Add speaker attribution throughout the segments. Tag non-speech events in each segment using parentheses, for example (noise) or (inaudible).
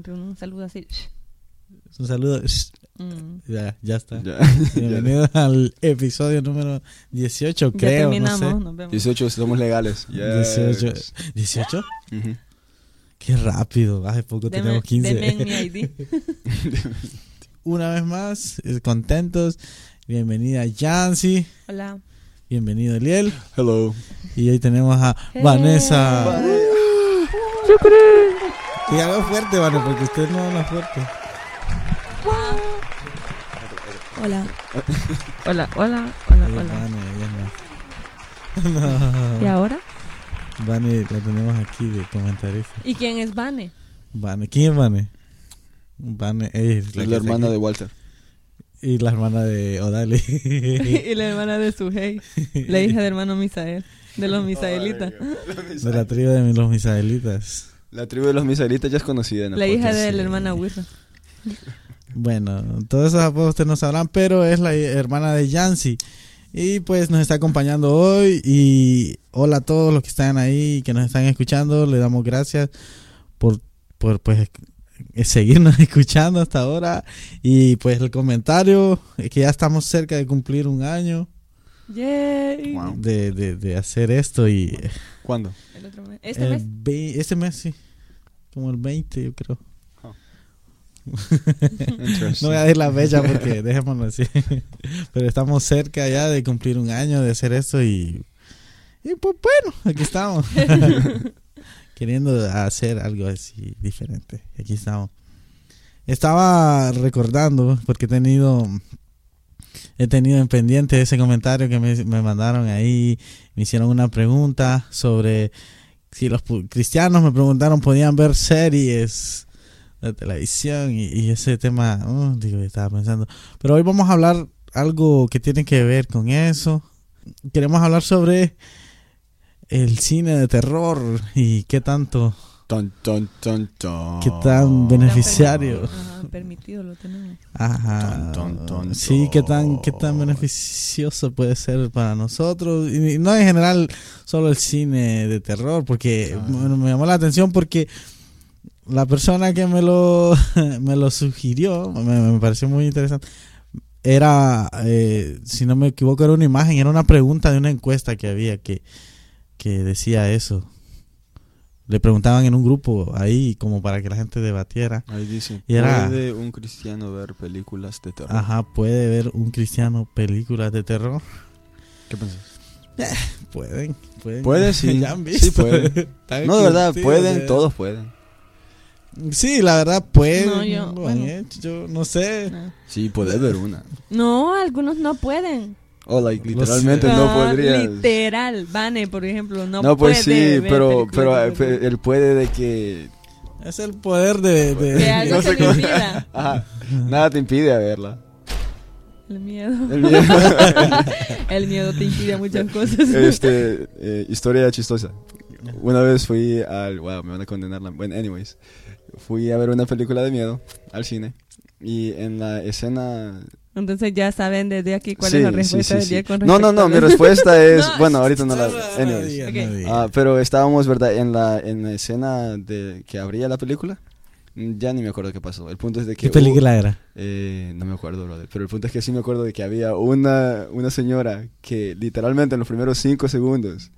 Speaker 1: gente un saludo así.
Speaker 2: Un saludo.
Speaker 1: Mm.
Speaker 2: Ya, ya está.
Speaker 3: Ya. (laughs) (laughs)
Speaker 2: Bienvenidos al episodio número 18,
Speaker 1: Ya
Speaker 2: creo.
Speaker 1: terminamos,
Speaker 2: no sé.
Speaker 1: nos vemos.
Speaker 3: 18 somos legales. Yes.
Speaker 2: 18. ¿18?
Speaker 3: Ujú.
Speaker 2: Qué rápido. Hace poco
Speaker 1: Deme-
Speaker 2: tenemos 15.
Speaker 1: deme mi ID. (laughs)
Speaker 2: Una vez más, eh, contentos. Bienvenida Yancy.
Speaker 1: Hola.
Speaker 2: Bienvenido Eliel.
Speaker 3: Hello.
Speaker 2: Y hoy tenemos a
Speaker 1: Hey.
Speaker 2: Vanessa. Y algo fuerte, Vanessa, porque usted no habla fuerte.
Speaker 1: Hola. Hola, hola, hola, hola.
Speaker 2: Vane, ella no.
Speaker 1: ¿Y ahora?
Speaker 2: Vane, la tenemos aquí de comentarista.
Speaker 1: ¿Y quién es Vane?
Speaker 2: Vane, ¿quién es Vane? Vane es
Speaker 3: Es
Speaker 2: la,
Speaker 3: hermana de. Walter.
Speaker 2: Y la hermana de Odali. (laughs)
Speaker 1: y la hermana de Sujei. La hija de hermano Misael. De los Misaelitas.
Speaker 2: de la tribu de los Misaelitas.
Speaker 3: La tribu de los misaelitas ya es conocida en
Speaker 1: La hija de la hermana Wirra.
Speaker 2: Bueno, todos esos apodos ustedes no sabrán, pero es la hermana de Yancy. Y pues nos está acompañando hoy. Y hola a todos los que están ahí, que nos están escuchando. Le damos gracias por, por pues eh, seguirnos (laughs) escuchando hasta ahora. Y pues el comentario, es que ya estamos cerca de cumplir un año
Speaker 1: Yay.
Speaker 3: Wow.
Speaker 2: de, de, de hacer esto. Y
Speaker 3: ¿Cuándo?
Speaker 1: El otro mes. Este
Speaker 2: el
Speaker 1: mes.
Speaker 2: ve- este mes sí, como el 20 yo creo. (laughs) No voy a decir la fecha porque (laughs) dejémoslo así. Pero estamos cerca ya de cumplir un año de hacer esto y, y pues bueno, aquí estamos. (laughs) Queriendo hacer algo así diferente. Aquí estamos. Estaba recordando porque he tenido he tenido en pendiente ese comentario que me, me mandaron ahí. Me hicieron una pregunta sobre si los cristianos me preguntaron podían ver series de televisión y, y ese tema, oh, digo, estaba pensando. Pero hoy vamos a hablar algo que tiene que ver con eso. Queremos hablar sobre el cine de terror y qué tanto,
Speaker 3: Ton, ton, ton, ton.
Speaker 2: qué tan beneficiario.
Speaker 1: Ajá, permitido lo tenemos.
Speaker 2: Ajá.
Speaker 3: Ton, ton, ton,
Speaker 2: sí, qué tan, qué tan beneficioso puede ser para nosotros. Y no en general solo el cine de terror, porque bueno, me llamó la atención porque la persona que me lo, (laughs) me lo sugirió, me, me pareció muy interesante. Era, eh, si no me equivoco, era una imagen, era una pregunta de una encuesta que había que, que decía eso. Le preguntaban en un grupo ahí como para que la gente debatiera.
Speaker 3: Ahí dice.
Speaker 2: Y era-
Speaker 3: ¿Puede un cristiano ver películas de terror?
Speaker 2: Ajá, ¿puede ver un cristiano películas de terror?
Speaker 3: ¿Qué piensas?
Speaker 2: Pueden, pueden.
Speaker 3: Puede, (laughs) sí.
Speaker 2: ya han visto.
Speaker 3: Sí, pueden. (laughs) No, de verdad, pueden,
Speaker 2: eh.
Speaker 3: todos pueden.
Speaker 2: Sí, la verdad, pueden.
Speaker 1: No, yo- bueno.
Speaker 2: yo no sé.
Speaker 1: No.
Speaker 3: Sí, puedes ver una.
Speaker 1: No, algunos no pueden.
Speaker 3: O, like,
Speaker 2: Lo
Speaker 3: literalmente
Speaker 2: sé.
Speaker 3: no
Speaker 1: Ah,
Speaker 3: podrías.
Speaker 1: Literal. Vane, por ejemplo, no,
Speaker 3: No, pues
Speaker 1: puede
Speaker 3: sí,
Speaker 1: ver
Speaker 3: pero, pero
Speaker 1: de
Speaker 3: eh, él puede de que...
Speaker 2: Es el poder de. de-
Speaker 1: algo
Speaker 3: no
Speaker 1: se
Speaker 3: sé
Speaker 1: le
Speaker 3: cómo-
Speaker 1: impida. (laughs)
Speaker 3: Ajá, nada te impide a verla.
Speaker 1: El miedo.
Speaker 3: El miedo- (laughs)
Speaker 1: El miedo te impide muchas cosas.
Speaker 3: este, eh, historia chistosa. Una vez fui al... Wow, me van a condenar. la- Bueno, anyways. Fui a ver una película de miedo al cine. Y en la escena...
Speaker 1: Entonces ya saben desde aquí cuál
Speaker 3: Sí,
Speaker 1: es la
Speaker 3: sí,
Speaker 1: respuesta
Speaker 3: sí,
Speaker 1: del
Speaker 3: sí.
Speaker 1: día con
Speaker 3: No, no, no,
Speaker 1: a
Speaker 3: mi respuesta es... (laughs)
Speaker 1: No,
Speaker 3: bueno, ahorita no la...
Speaker 2: No, no
Speaker 3: Anyways. Ah, pero estábamos, ¿verdad? En la, en la escena de que abría la película. Mm, Ya ni me acuerdo qué pasó. El punto es de que...
Speaker 2: ¿Qué
Speaker 3: hubo-
Speaker 2: película era?
Speaker 3: Eh, no me acuerdo, brother. Pero el punto es que sí me acuerdo de que había una, una señora que literalmente en los primeros cinco segundos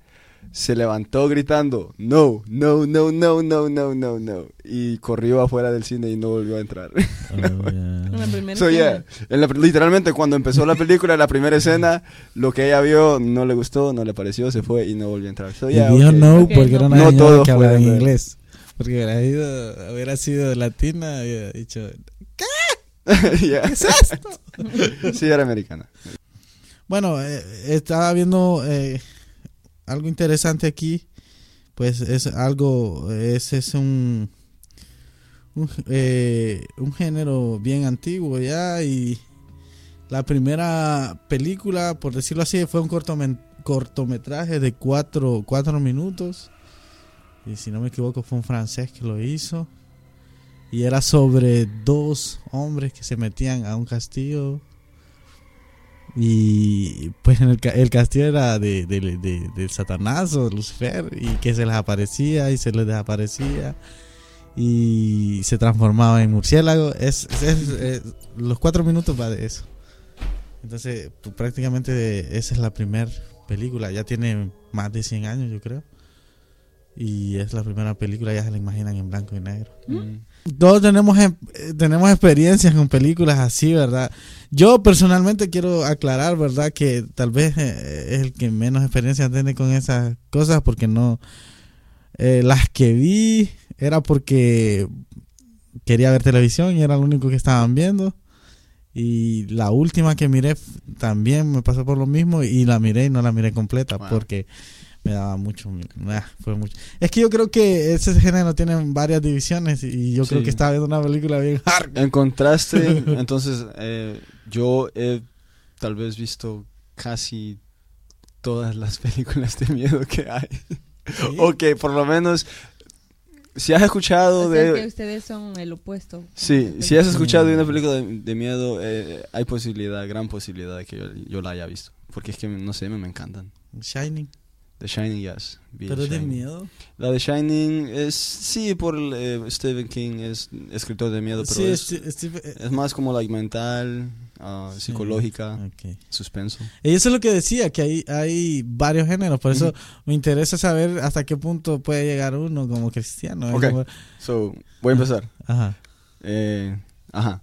Speaker 3: se levantó gritando, no, no, no, no, no, no, no, no. Y corrió afuera del cine y no volvió a entrar.
Speaker 2: Oh,
Speaker 1: En la
Speaker 2: ya.
Speaker 1: primera
Speaker 3: So, yeah, en la- literalmente cuando empezó la película, la primera escena, lo que ella vio no le gustó, no le pareció, se fue y no volvió a entrar. So,
Speaker 2: Y
Speaker 3: yeah,
Speaker 2: dijo
Speaker 3: ok.
Speaker 2: no porque
Speaker 1: no.
Speaker 2: era una
Speaker 3: No todos
Speaker 2: que hablaba en inglés. Porque hubiera, ido, hubiera sido latina, hubiera dicho. (laughs)
Speaker 3: Yeah.
Speaker 2: ¿Qué es esto?
Speaker 3: sí, era americana.
Speaker 2: Bueno, eh, estaba viendo eh, algo interesante aquí. Pues es algo, es, es un, eh, un género bien antiguo ya. Y la primera película, por decirlo así, fue un cortometraje de cuatro, cuatro minutos. Y si no me equivoco, fue un francés que lo hizo. Y era sobre dos hombres que se metían a un castillo y pues en el, ca- el castillo era de, de, de- del Satanás o de Lucifer y que se les aparecía y se les desaparecía y se transformaba en murciélago. Es, es- es- es- los cuatro minutos va de eso. Entonces, pues, prácticamente esa es la primera película. Ya tiene más de 100 años, yo creo. Y es la primera película, ya se la imaginan en blanco y negro.
Speaker 3: Mm.
Speaker 2: Todos tenemos, em- eh, tenemos experiencias con películas así, ¿verdad? Yo personalmente quiero aclarar, ¿verdad? Que tal vez eh, es el que menos experiencia tiene con esas cosas porque no... eh, las que vi era porque quería ver televisión y era lo único que estaban viendo. Y la última que miré también me pasó por lo mismo y la miré y no la miré completa
Speaker 3: Wow.
Speaker 2: porque me daba mucho, ah, fue mucho. Es que yo creo que ese género tiene varias divisiones y yo creo
Speaker 3: Sí.
Speaker 2: que estaba viendo una película bien hard.
Speaker 3: En contraste, (laughs) entonces, eh, yo he tal vez visto casi todas las películas de miedo que hay. O que por lo menos, si has escuchado
Speaker 1: O sea que
Speaker 3: de...
Speaker 1: ustedes son el opuesto.
Speaker 3: Sí, si has escuchado de una película de, de miedo, eh, hay posibilidad, gran posibilidad de que yo, yo la haya visto. Porque es que, no sé, me, me encantan.
Speaker 2: Shining.
Speaker 3: The Shining, yes.
Speaker 2: Pero de miedo.
Speaker 3: La de Shining es, sí, por eh, Stephen King, es escritor de miedo, pero
Speaker 2: Sí,
Speaker 3: es,
Speaker 2: eh,
Speaker 3: es más como like mental, ah,
Speaker 2: sí.
Speaker 3: psicológica,
Speaker 2: Ok.
Speaker 3: suspenso.
Speaker 2: Y eso es lo que decía, que hay, hay varios géneros. Por eso
Speaker 3: Ujú.
Speaker 2: me interesa saber hasta qué punto puede llegar uno como cristiano. ¿eh?
Speaker 3: Ok.
Speaker 2: Como-
Speaker 3: So, voy a empezar.
Speaker 2: Ajá.
Speaker 3: Eh, ajá.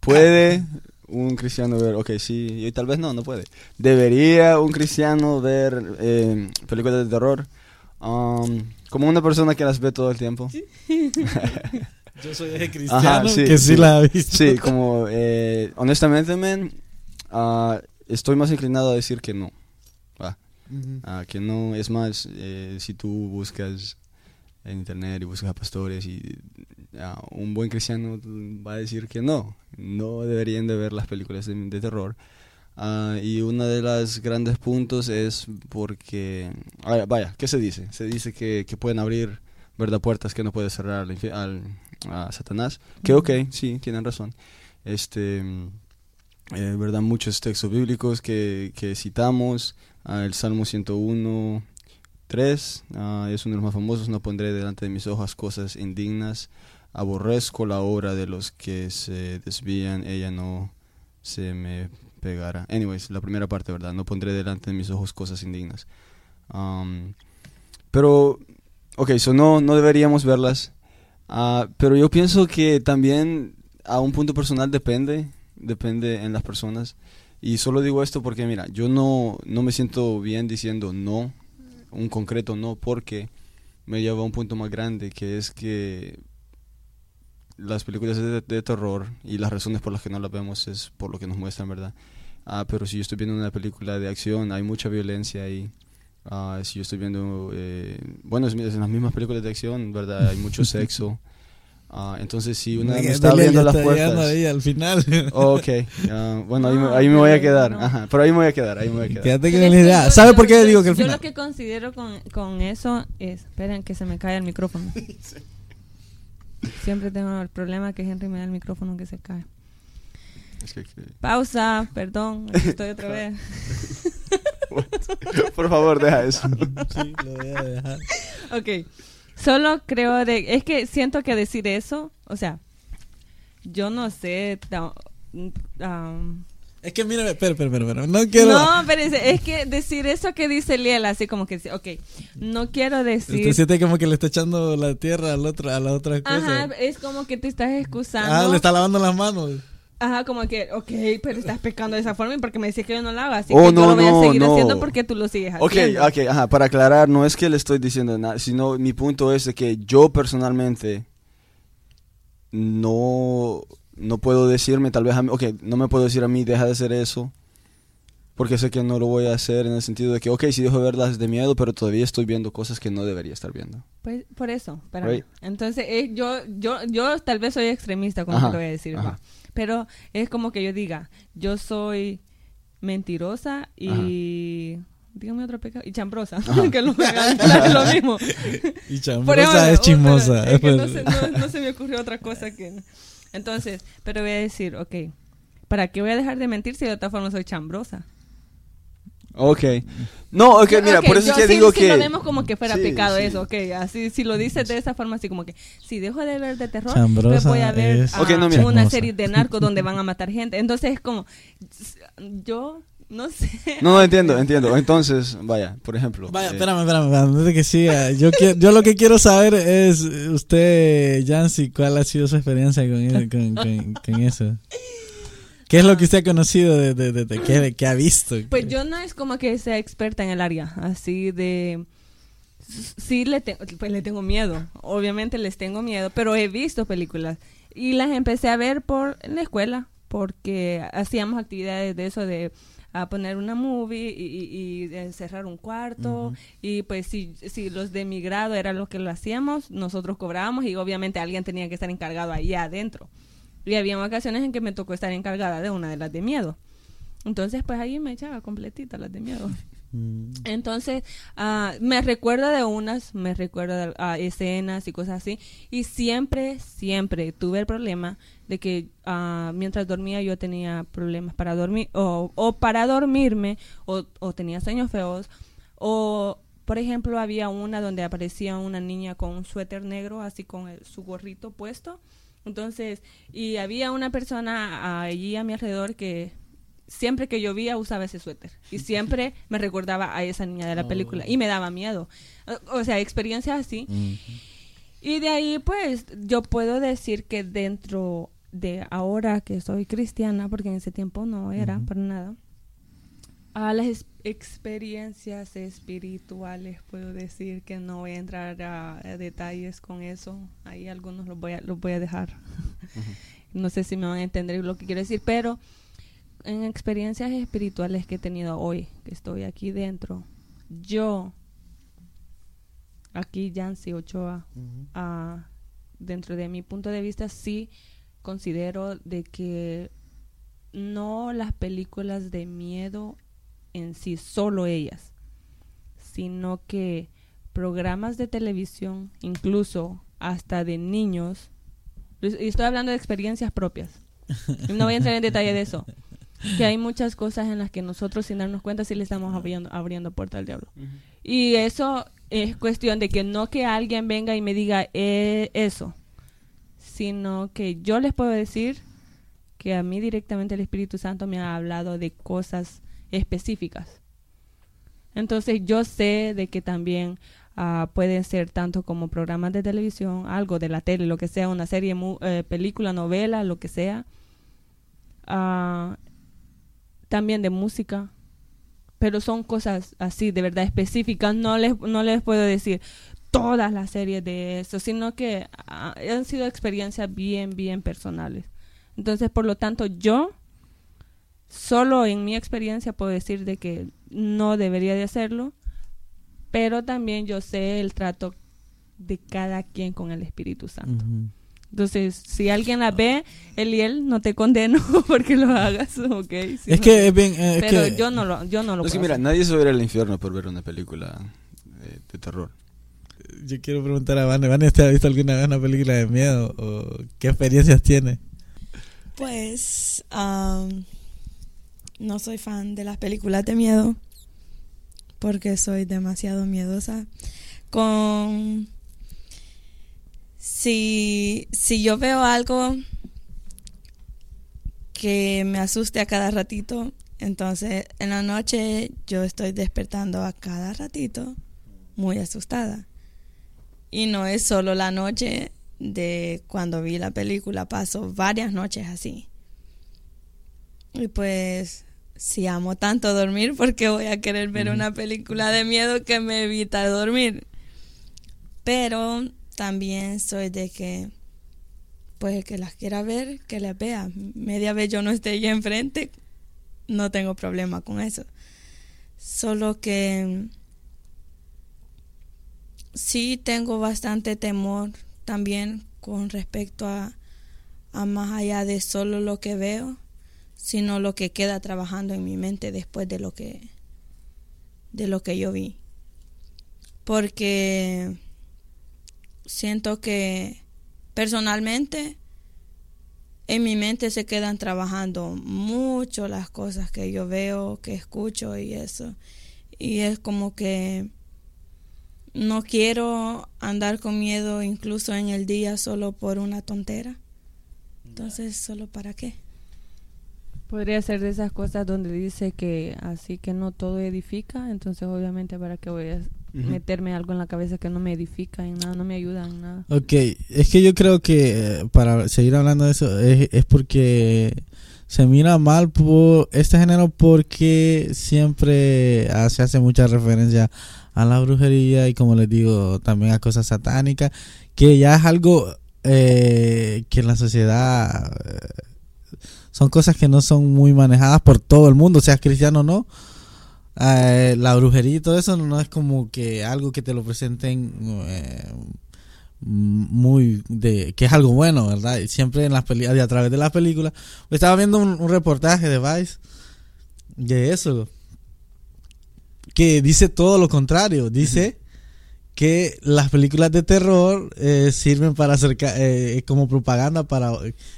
Speaker 3: ¿Puede un cristiano ver? Ok, sí, y tal vez no, no puede. ¿Debería un cristiano ver eh, películas de terror? Um, como una persona que las ve todo el tiempo. (laughs)
Speaker 2: Yo soy ese
Speaker 3: cristiano sí,
Speaker 2: que sí,
Speaker 3: sí.
Speaker 2: la ha visto.
Speaker 3: Sí, como eh, honestamente, man, ah, estoy más inclinado a decir que no. Ah, que no, es más, eh, si tú buscas en internet y buscas a pastores y ah, un buen cristiano va a decir que no, no deberían de ver las películas de, de terror. Ah, y uno de los grandes puntos es porque, ah, vaya, ¿qué se dice? Se dice que, que pueden abrir, ¿verdad? Puertas que no puede cerrar al, al- a Satanás. Que ok, sí, tienen razón. Este, eh, ¿verdad? Muchos textos bíblicos que, que citamos. Ah, el Salmo 101, 3 ah, es uno de los más famosos. No pondré delante de mis ojos cosas indignas. Aborrezco la obra de los que se desvían. Ella no se me pegará. Anyways, la primera parte, ¿verdad? No pondré delante de mis ojos cosas indignas. Um, pero, ok, so no, no deberíamos verlas. Ah, pero yo pienso que también a un punto personal depende, depende en las personas. Y solo digo esto porque, mira, yo no, no me siento bien diciendo no, un concreto no, porque me lleva a un punto más grande, que es que las películas de, de terror y las razones por las que no las vemos es por lo que nos muestran, ¿verdad? Ah, pero si yo estoy viendo una película de acción, hay mucha violencia ahí. Ah, si yo estoy viendo, eh, bueno, es, es en las mismas películas de acción, ¿verdad? Hay mucho (laughs) sexo. Ah, entonces, si una me está abriendo las puertas...
Speaker 2: ahí al final.
Speaker 3: Oh, (laughs) ok, ah, bueno, ahí, me- ahí me voy a
Speaker 1: pero
Speaker 3: quedar. Ajá, pero ahí me voy a quedar, ahí me voy a quedar.
Speaker 2: Quédate con la idea.
Speaker 1: yo-
Speaker 2: ¿Sabe
Speaker 1: yo-
Speaker 2: por qué
Speaker 1: yo-
Speaker 2: digo que al
Speaker 1: Yo
Speaker 2: final?
Speaker 1: lo que considero con, con eso es... Esperen que se me cae el micrófono. (laughs) Siempre tengo el problema que Henry me da el micrófono que se cae.
Speaker 3: Es que- que-
Speaker 1: Pausa, perdón, aquí estoy otra (laughs) vez.
Speaker 3: por favor, deja eso.
Speaker 2: Sí, lo voy a dejar.
Speaker 1: Ok, solo creo de... Es que siento que decir eso, o sea, yo no sé... um,
Speaker 2: Es que mira, espera, espera, espera, No quiero.
Speaker 1: No, pero es, es que decir eso que dice Liel, así como que, dice, ok, no quiero decir...
Speaker 2: Usted siente como que le está echando la tierra al otro, a la otra cosa.
Speaker 1: Ajá, es como que te estás excusando.
Speaker 2: ah, le está lavando las manos.
Speaker 1: Ajá, como que, ok, pero estás pecando de esa forma y porque me dices que yo no hago, así
Speaker 3: Oh,
Speaker 1: que
Speaker 3: no,
Speaker 1: yo lo voy
Speaker 3: no,
Speaker 1: a seguir
Speaker 3: no.
Speaker 1: haciendo porque tú lo sigues
Speaker 3: Ok,
Speaker 1: haciendo.
Speaker 3: ok, ajá, para aclarar, no es que le estoy diciendo nada, sino mi punto es de que yo personalmente no, no puedo decirme, tal vez a mí, ok, no me puedo decir a mí, deja de hacer eso, porque sé que no lo voy a hacer en el sentido de que, ok, sí dejo de verlas de miedo, pero todavía estoy viendo cosas que no debería estar viendo.
Speaker 1: Pues, por eso, espérame.
Speaker 3: Right.
Speaker 1: Entonces, eh, yo, yo, yo tal vez soy extremista, como
Speaker 3: Ajá,
Speaker 1: te lo voy a decir,
Speaker 3: ajá.
Speaker 1: va. pero es como que yo diga, yo soy mentirosa y... Dígame otro pecado. Y chambrosa. (laughs) que lo, es lo (laughs) mismo.
Speaker 2: Y
Speaker 1: Por
Speaker 2: chambrosa
Speaker 1: ejemplo,
Speaker 2: es chismosa.
Speaker 1: pero es que no,
Speaker 2: Pues-
Speaker 1: se, no- no se me ocurrió otra cosa que... Entonces, pero voy a decir, ok, ¿para qué voy a dejar de mentir si de otra forma soy chambrosa?
Speaker 3: Ok. No, ok, mira,
Speaker 1: Ok,
Speaker 3: por eso es
Speaker 1: yo
Speaker 3: que
Speaker 1: sí-
Speaker 3: digo
Speaker 1: sí
Speaker 3: que...
Speaker 1: lo vemos como que fuera
Speaker 3: Sí,
Speaker 1: pecado eso, ok. Así, si lo dices de esa forma, así como que si dejo de ver de terror,
Speaker 2: Chambrosa
Speaker 1: pues voy a ver
Speaker 2: es
Speaker 1: ah,
Speaker 3: Ok, no,
Speaker 1: una serie de narcos donde (laughs) van a matar gente. Entonces es como, yo no sé.
Speaker 3: No, no entiendo, entiendo. Entonces, vaya, por ejemplo.
Speaker 2: Vaya,
Speaker 3: eh,
Speaker 2: espérame, espérame, antes de que siga. Yo, yo lo que quiero saber es, usted, Jancy, ¿cuál ha sido su experiencia con, con, con- con eso? ¿Qué es lo que usted ha conocido de, de, de- de- qué, qué ha visto?
Speaker 1: Pues yo no es como que sea experta en el área, así de... Sí, le, te- pues le tengo miedo, obviamente les tengo miedo, pero he visto películas y las empecé a ver por en la escuela, porque hacíamos actividades de eso de a poner una movie y, y- y encerrar un cuarto y pues si, si los de mi grado era lo que lo hacíamos, nosotros cobrábamos y obviamente alguien tenía que estar encargado ahí adentro. Y había ocasiones en que me tocó estar encargada de una de las de miedo. Entonces, pues ahí me echaba completita las de miedo.
Speaker 2: Mm,
Speaker 1: Entonces, ah, me recuerda de unas, me recuerda de ah, escenas y cosas así. Y siempre, siempre tuve el problema de que ah, mientras dormía yo tenía problemas para dormir, o, o para dormirme, o, o tenía sueños feos, o por ejemplo había una donde aparecía una niña con un suéter negro, así con el- su gorrito puesto. Entonces, y había una persona allí a mi alrededor que siempre que llovía usaba ese suéter y (laughs) siempre me recordaba a esa niña de la película y me daba miedo. O- sea, experiencias así. Y de ahí, pues, yo puedo decir que dentro de ahora que soy cristiana, porque en ese tiempo no era para nada, a las ex- experiencias espirituales puedo decir que no voy a entrar a, a detalles con eso. Ahí algunos los voy a, los voy a dejar. no sé si me van a entender lo que quiero decir, pero en experiencias espirituales que he tenido hoy, que estoy aquí dentro, yo, aquí Yancy Ochoa, ah, dentro de mi punto de vista, sí considero de que no las películas de miedo en sí, solo ellas, sino que programas de televisión, incluso hasta de niños, y estoy hablando de experiencias propias, no voy a entrar en detalle de eso, que hay muchas cosas en las que nosotros sin darnos cuenta sí le estamos abriendo, abriendo puerta al diablo. Y eso es cuestión de que no que alguien venga y me diga eh, eso, sino que yo les puedo decir que a mí directamente el Espíritu Santo me ha hablado de cosas específicas. Entonces yo sé de que también ah, pueden ser tanto como programas de televisión, algo de la tele, lo que sea, una serie, mu- eh, película, novela, lo que sea. Ah, también de música, pero son cosas así, de verdad específicas. No les, no les puedo decir todas las series de eso, sino que ah, han sido experiencias bien, bien personales. Entonces, por lo tanto, yo solo en mi experiencia puedo decir de que no debería de hacerlo, pero también yo sé el trato de cada quien con el Espíritu Santo. Entonces, si alguien la ve, Eliel, no te condeno (laughs) porque lo hagas, ¿ok? Si
Speaker 2: Es
Speaker 1: no-
Speaker 2: que es bien. eh, es
Speaker 1: pero
Speaker 2: que-
Speaker 1: yo no lo, yo no lo puedo
Speaker 3: mira,
Speaker 1: hacer.
Speaker 3: nadie se va a ir al infierno por ver una película eh, de terror.
Speaker 2: Yo quiero preguntar a Vane. ¿Vane usted ha visto alguna vez una película de miedo? ¿O qué experiencias tiene?
Speaker 4: Pues am, no soy fan de las películas de miedo porque soy demasiado miedosa. Con si, si yo veo algo que me asuste a cada ratito, entonces en la noche yo estoy despertando a cada ratito muy asustada. Y no es solo la noche de cuando vi la película, paso varias noches así. Y pues, si amo tanto dormir, ¿por qué voy a querer ver una película de miedo que me evita dormir? Pero también soy de que, pues el que las quiera ver, que las vea. Media vez yo no esté ahí enfrente, no tengo problema con eso. Solo que sí tengo bastante temor también con respecto a, a más allá de solo lo que veo, sino lo que queda trabajando en mi mente después de lo que de lo que yo vi. Porque siento que personalmente en mi mente se quedan trabajando mucho las cosas que yo veo, que escucho y eso. Y es como que no quiero andar con miedo incluso en el día solo por una tontera. Entonces, ¿solo para qué?
Speaker 1: Podría ser de esas cosas donde dice que así que no todo edifica, entonces obviamente para qué voy a meterme algo en la cabeza que no me edifica en nada, no me ayuda en nada.
Speaker 2: Ok, es que yo creo que eh, para seguir hablando de eso es, es porque se mira mal por este género porque siempre se hace mucha referencia a la brujería y como les digo también a cosas satánicas que ya es algo eh, que en la sociedad eh, son cosas que no son muy manejadas por todo el mundo, seas cristiano o no. Eh, la brujería y todo eso no es como que algo que te lo presenten muy de que es algo bueno, ¿verdad? Siempre en las películas, a través de las películas. Estaba viendo un, un reportaje de Vice de eso que dice todo lo contrario, dice que las películas de terror eh, sirven para acercar eh, como propaganda para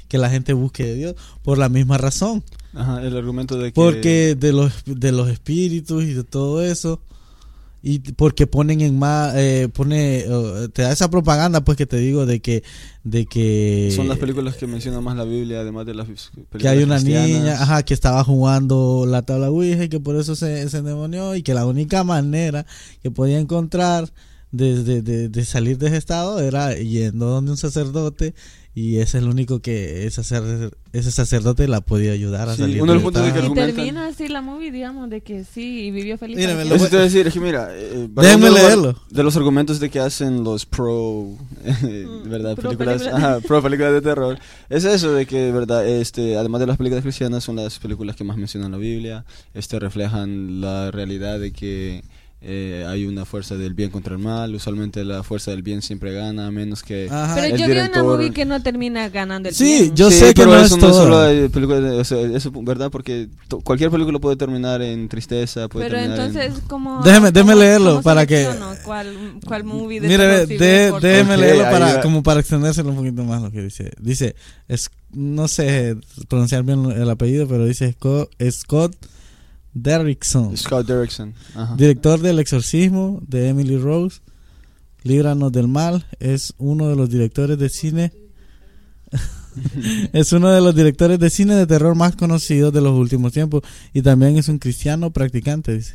Speaker 2: que la gente busque de Dios por la misma razón.
Speaker 3: Ajá, el argumento de que...
Speaker 2: Porque de los, de los espíritus y de todo eso. Y porque ponen en más, eh, pone, te da esa propaganda pues que te digo de que, de que...
Speaker 3: Son las películas que mencionan más la Biblia, además de las películas
Speaker 2: Que hay una
Speaker 3: cristianas.
Speaker 2: niña, ajá, que estaba jugando la tabla Ouija y que por eso se, se endemonió y que la única manera que podía encontrar de, de, de- de salir de ese estado era yendo donde un sacerdote y ese es el único que ese, sacer- ese sacerdote la podía ayudar a
Speaker 3: Sí,
Speaker 2: salir
Speaker 3: uno de
Speaker 2: del
Speaker 3: los puntos de que
Speaker 2: estado.
Speaker 1: Y termina así la movie, digamos, de que sí, y vivió feliz.
Speaker 2: Mírame,
Speaker 1: para
Speaker 2: lo
Speaker 3: Eso
Speaker 1: siempre.
Speaker 3: te iba a decir, es que mira, eh, los-
Speaker 2: leerlo.
Speaker 3: De los argumentos de que hacen los pro, (laughs) eh, ¿verdad?
Speaker 1: pro
Speaker 3: películas,
Speaker 1: películas.
Speaker 3: ajá, pro películas de terror. Es eso de que, ¿verdad? Este, además de las películas cristianas, son las películas que más mencionan la Biblia. Este, reflejan la realidad de que eh, hay una fuerza del bien contra el mal. Usualmente la fuerza del bien siempre gana, a menos que...
Speaker 2: Ajá.
Speaker 1: Pero
Speaker 3: el
Speaker 1: yo vi una
Speaker 3: director-
Speaker 1: movie que no termina ganando el
Speaker 2: Sí,
Speaker 1: bien.
Speaker 2: yo
Speaker 3: Sí,
Speaker 2: sé que no
Speaker 3: eso
Speaker 2: es
Speaker 3: no es
Speaker 2: todo.
Speaker 3: solo de películas de- o sea, eso, ¿verdad? Porque cualquier película puede terminar en tristeza, puede
Speaker 1: Pero
Speaker 3: en-
Speaker 1: entonces, ¿cómo...?
Speaker 2: Déjeme- déjeme
Speaker 1: cómo-
Speaker 2: leerlo
Speaker 1: cómo
Speaker 2: para que-
Speaker 1: ¿Cuál, cuál movie de
Speaker 2: Mire, de- déjeme leerlo para, como para extendérselo un poquito más lo que dice. Dice, es, no sé pronunciar bien el apellido, pero dice Scott, Scott Derrickson,
Speaker 3: Scott Derrickson. Ajá.
Speaker 2: director del exorcismo de Emily Rose, Líbranos del Mal, es uno de los directores de cine. (laughs) es uno de los directores de cine de terror más conocidos de los últimos tiempos y también es un cristiano practicante, dice.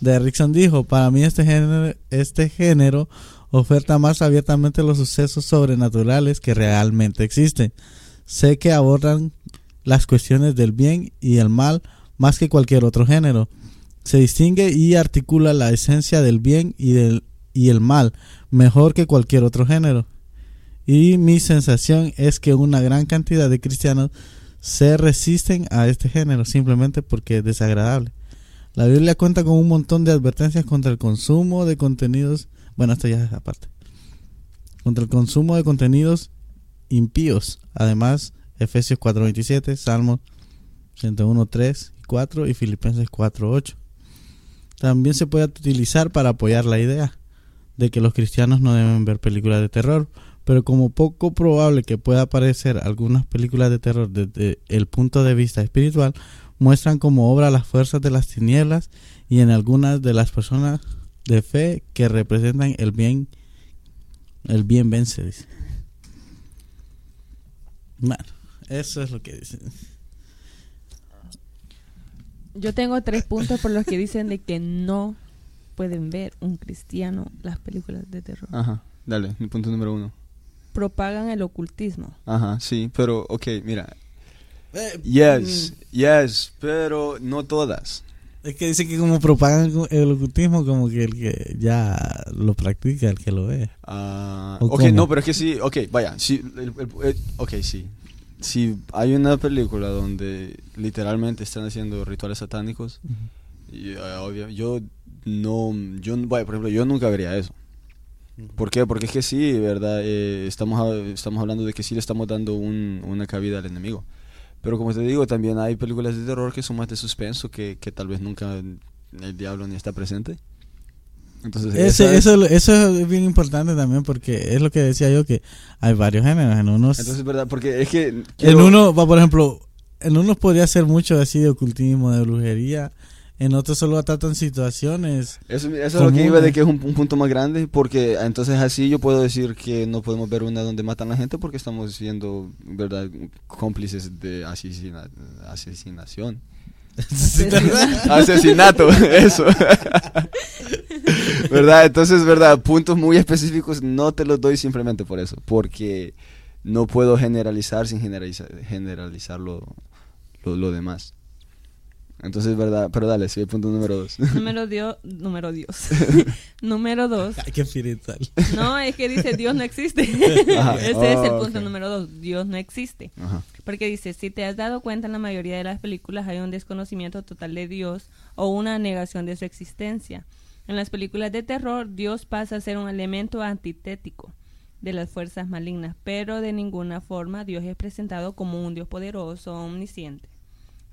Speaker 2: Derrickson dijo, para mí este género, este género oferta más abiertamente los sucesos sobrenaturales que realmente existen. Sé que abordan las cuestiones del bien y el mal más que cualquier otro género. Se distingue y articula la esencia del bien y del y el mal mejor que cualquier otro género. Y mi sensación es que una gran cantidad de cristianos se resisten a este género simplemente porque es desagradable. La Biblia cuenta con un montón de advertencias contra el consumo de contenidos, bueno, esto ya es aparte. Contra el consumo de contenidos impíos. Además, Efesios 4:27, Salmos 101:3 y 4 y Filipenses 4:8. También se puede utilizar para apoyar la idea de que los cristianos no deben ver películas de terror, pero como poco probable que pueda aparecer algunas películas de terror desde el punto de vista espiritual, muestran como obra las fuerzas de las tinieblas y en algunas de las personas de fe que representan el bien el bien vence. Bueno, eso es lo que dice.
Speaker 1: Yo tengo tres puntos por los que dicen de que no pueden ver un cristiano las películas de terror.
Speaker 3: Ajá, dale, mi punto número uno.
Speaker 1: Propagan el ocultismo.
Speaker 3: Ajá, sí, pero, ok, mira.
Speaker 2: Eh,
Speaker 3: Yes, yes, pero no todas.
Speaker 2: Es que dice que como propagan el ocultismo como que el que ya lo practica, el que lo ve.
Speaker 3: Ah,
Speaker 2: ¿O
Speaker 3: ok,
Speaker 2: cómo?
Speaker 3: no, pero es que sí, ok, vaya, sí, el- el- el- ok, sí. Si hay una película donde literalmente están haciendo rituales satánicos, y, eh, obvio, yo no, yo, vaya, por ejemplo, yo nunca vería eso. ¿Por qué? Porque es que sí, ¿verdad? Eh, estamos, a- estamos hablando de que sí le estamos dando un- una cabida al enemigo. Pero como te digo, también hay películas de terror que son más de suspenso, que, que tal vez nunca el diablo ni está presente. Entonces,
Speaker 2: Ese-
Speaker 3: esa es-
Speaker 2: eso, eso es bien importante también porque es lo que decía yo que hay varios géneros. En unos,
Speaker 3: entonces, verdad, porque es que...
Speaker 2: en uno, va, por ejemplo, en unos podría ser mucho así de ocultismo, de brujería. En otros solo tratan situaciones.
Speaker 3: Eso, eso es lo que iba de que es un, un punto más grande, porque entonces así yo puedo decir que no podemos ver una donde matan a la gente porque estamos siendo, ¿verdad?, cómplices de asesina- asesinación. Asesinato, (laughs) eso. ¿Verdad? Entonces, ¿verdad? Puntos muy específicos no te los doy simplemente por eso, porque no puedo generalizar sin generalizar, generalizar lo, demás. Entonces, ¿verdad? Pero dale, sí, el punto número dos. (laughs)
Speaker 1: Número Dios, número Dios. (laughs) número dos.
Speaker 2: Ay, qué espiritual.
Speaker 1: No, es que dice Dios no existe. (laughs)
Speaker 3: Ajá.
Speaker 1: Ese es el
Speaker 3: Oh,
Speaker 1: punto número dos. Dios no existe.
Speaker 3: Ajá.
Speaker 1: Porque dice, si te has dado cuenta en la mayoría de las películas hay un desconocimiento total de Dios o una negación de su existencia. En las películas de terror, Dios pasa a ser un elemento antitético de las fuerzas malignas, pero de ninguna forma Dios es presentado como un Dios poderoso o omnisciente.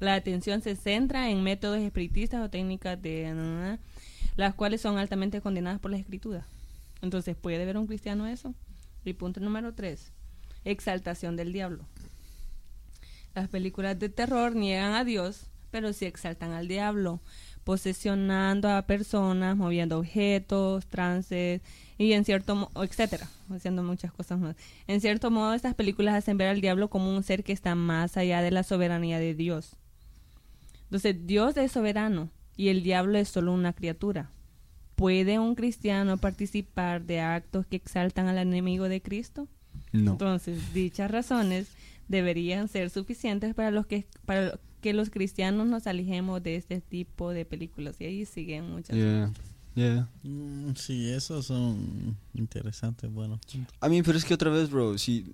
Speaker 1: La atención se centra en métodos espiritistas o técnicas de las cuales son altamente condenadas por la escritura. Entonces, ¿puede ver un cristiano eso? Y punto número tres, exaltación del diablo. Las películas de terror niegan a Dios, pero sí exaltan al diablo, posesionando a personas, moviendo objetos, trances y en cierto modo, etcétera, haciendo muchas cosas más. En cierto modo, estas películas hacen ver al diablo como un ser que está más allá de la soberanía de Dios. Entonces, Dios es soberano y el diablo es solo una criatura. ¿Puede un cristiano participar de actos que exaltan al enemigo de Cristo?
Speaker 3: No.
Speaker 1: Entonces, dichas razones deberían ser suficientes para los que para que los cristianos nos alejemos de este tipo de películas y ahí siguen muchas.
Speaker 3: Yeah. Yeah.
Speaker 2: Mm, Sí, esos son interesantes. Bueno,
Speaker 3: A mí, pero es que otra vez, bro, si...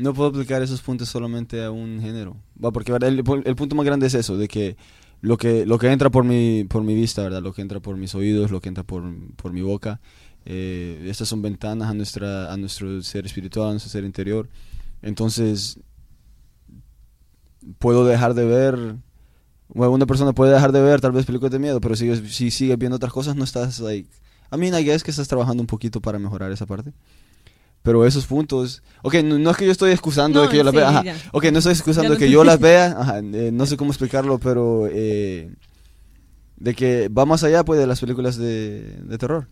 Speaker 3: No puedo aplicar esos puntos solamente a un género. Va, porque el, punto más grande es eso, de que lo que, lo que entra por mi, por mi vista, ¿verdad? Lo que entra por mis oídos, lo que entra por, por mi boca. eh, estas son ventanas a, nuestra, a nuestro ser espiritual, a nuestro ser interior. Entonces, puedo dejar de ver... Una persona puede dejar de ver tal vez películas de miedo, pero si, si sigues viendo otras cosas, no estás, like... I mean, I guess que estás trabajando un poquito para mejorar esa parte. Pero esos puntos... Ok, no, no es que yo estoy excusando
Speaker 1: No,
Speaker 3: de que yo las
Speaker 1: sí,
Speaker 3: vea. Ajá. Ok, no estoy excusando de que yo las vea. Ajá, eh, no sé cómo explicarlo, pero... eh, de que va más allá pues de las películas de, de terror.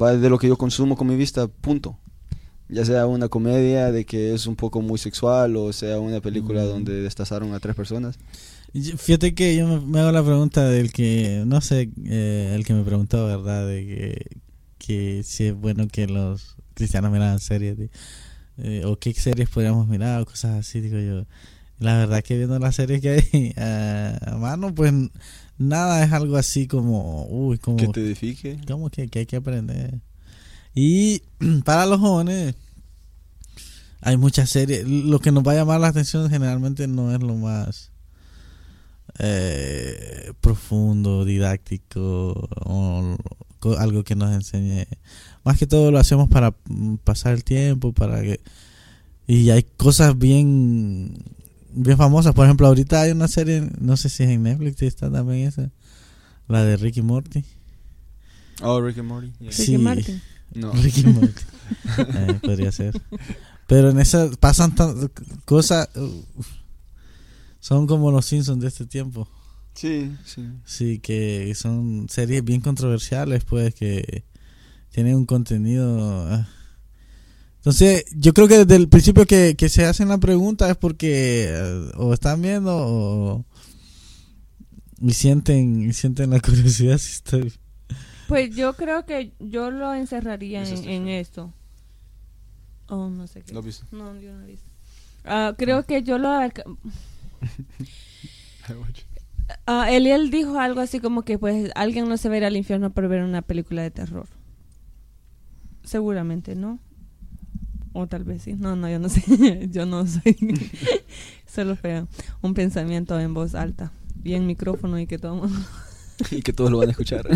Speaker 3: Va de lo que yo consumo con mi vista, punto. Ya sea una comedia de que es un poco muy sexual o sea una película
Speaker 2: Mm.
Speaker 3: donde destazaron a tres personas.
Speaker 2: Fíjate que yo me, me hago la pregunta del que, no sé, eh, el que me preguntó, ¿verdad? De que, que si es bueno que los cristianos miraran series, eh, o qué series podríamos mirar, o cosas así, digo yo. La verdad que viendo las series que hay (laughs) eh, a mano, pues nada es algo así como, uy, como,
Speaker 3: Que te edifique.
Speaker 2: como que, que hay que aprender. Y (clears throat) para los jóvenes, hay muchas series. Lo que nos va a llamar la atención generalmente no es lo más eh, profundo, didáctico o algo que nos enseñe. Más que todo lo hacemos para pasar el tiempo, para que y hay cosas bien bien famosas. Por ejemplo, ahorita hay una serie, no sé si es en Netflix está también esa, la de Ricky Morty.
Speaker 3: Oh, Rick and Morty. yeah.
Speaker 1: Ricky
Speaker 2: Sí.
Speaker 1: Martin.
Speaker 3: No.
Speaker 2: Ricky Morty. (laughs) Eh, podría ser. Pero en esa pasan cosas. uh, son como los Simpsons de este tiempo.
Speaker 3: Sí, sí.
Speaker 2: Sí, que son series bien controversiales, pues, que tienen un contenido. ah. Entonces, yo creo que desde el principio que, que se hacen la pregunta es porque eh, o están viendo o. Y sienten, y sienten la (laughs) curiosidad si estoy.
Speaker 1: Pues yo creo que yo lo encerraría en, esto. Oh, no sé qué.
Speaker 3: ¿Lo has visto?
Speaker 1: No, yo no lo he visto. Ah, creo que yo lo... (laughs) Ah, Eliel dijo algo así como que pues alguien no se va a ir al infierno por ver una película de terror. Seguramente, ¿no? O tal vez sí. No, no, yo no (laughs) sé. yo no soy. (laughs) Solo fue un pensamiento en voz alta. Y en micrófono y que todo. mundo- (laughs)
Speaker 3: y que todos lo van a escuchar.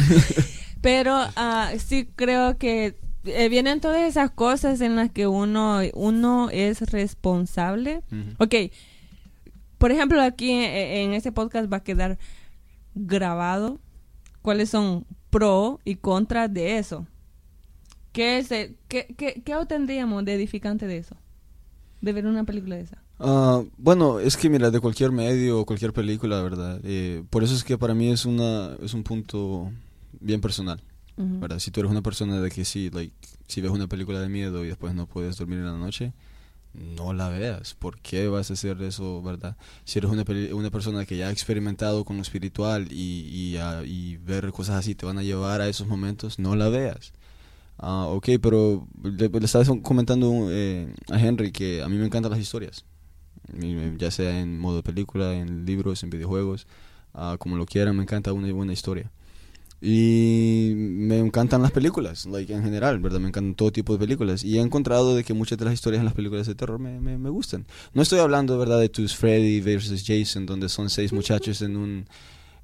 Speaker 1: Pero ah, sí creo que eh, vienen todas esas cosas en las que uno, uno es responsable.
Speaker 3: Ujú.
Speaker 1: Ok, por ejemplo, aquí en, en este podcast va a quedar grabado cuáles son pro y contra de eso. ¿Qué, es el- qué, qué, qué obtendríamos de edificante de eso? De ver una película de esa.
Speaker 3: Ah, bueno, es que mira, de cualquier medio o cualquier película, ¿verdad? Eh, por eso es que para mí es, una, es un punto bien personal. ¿verdad? Si tú eres una persona de que sí, like, si ves una película de miedo y después no puedes dormir en la noche, no la veas. ¿Por qué vas a hacer eso, verdad? Si eres una, una persona que ya ha experimentado con lo espiritual y, y, y ver cosas así te van a llevar a esos momentos, no la veas. Ah, ok, pero le, le estaba comentando eh, a Henry que a mí me encantan las historias. Ya sea en modo película, en libros, en videojuegos, ah, como lo quieran, me encanta una buena historia. Y me encantan las películas, like, en general, ¿verdad? Me encantan todo tipo de películas. Y he encontrado de que muchas de las historias en las películas de terror me, me, me gustan. No estoy hablando, ¿verdad?, de tus Freddy versus Jason, donde son seis (laughs) muchachos en un...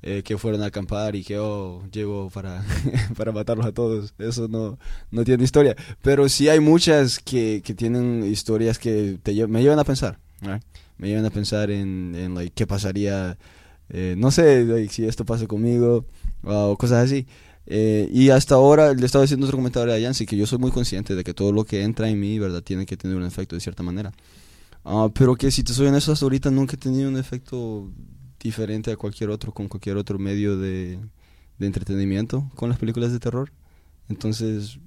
Speaker 3: eh, que fueron a acampar y que, oh, llegó para, (laughs) para matarlos a todos. Eso no, no tiene historia. Pero sí hay muchas que, que tienen historias que te, lle- me llevan a pensar. ¿right? Me llevan a pensar en, en like, qué pasaría, eh, no sé, like, si esto pasa conmigo o cosas así. Eh, y hasta ahora le estaba diciendo otro comentario a Yancy que yo soy muy consciente de que todo lo que entra en mí, ¿verdad?, tiene que tener un efecto de cierta manera. Ah, pero que si te soy honesto, hasta ahorita nunca he tenido un efecto diferente a cualquier otro, con cualquier otro medio de, de entretenimiento con las películas de terror. Entonces,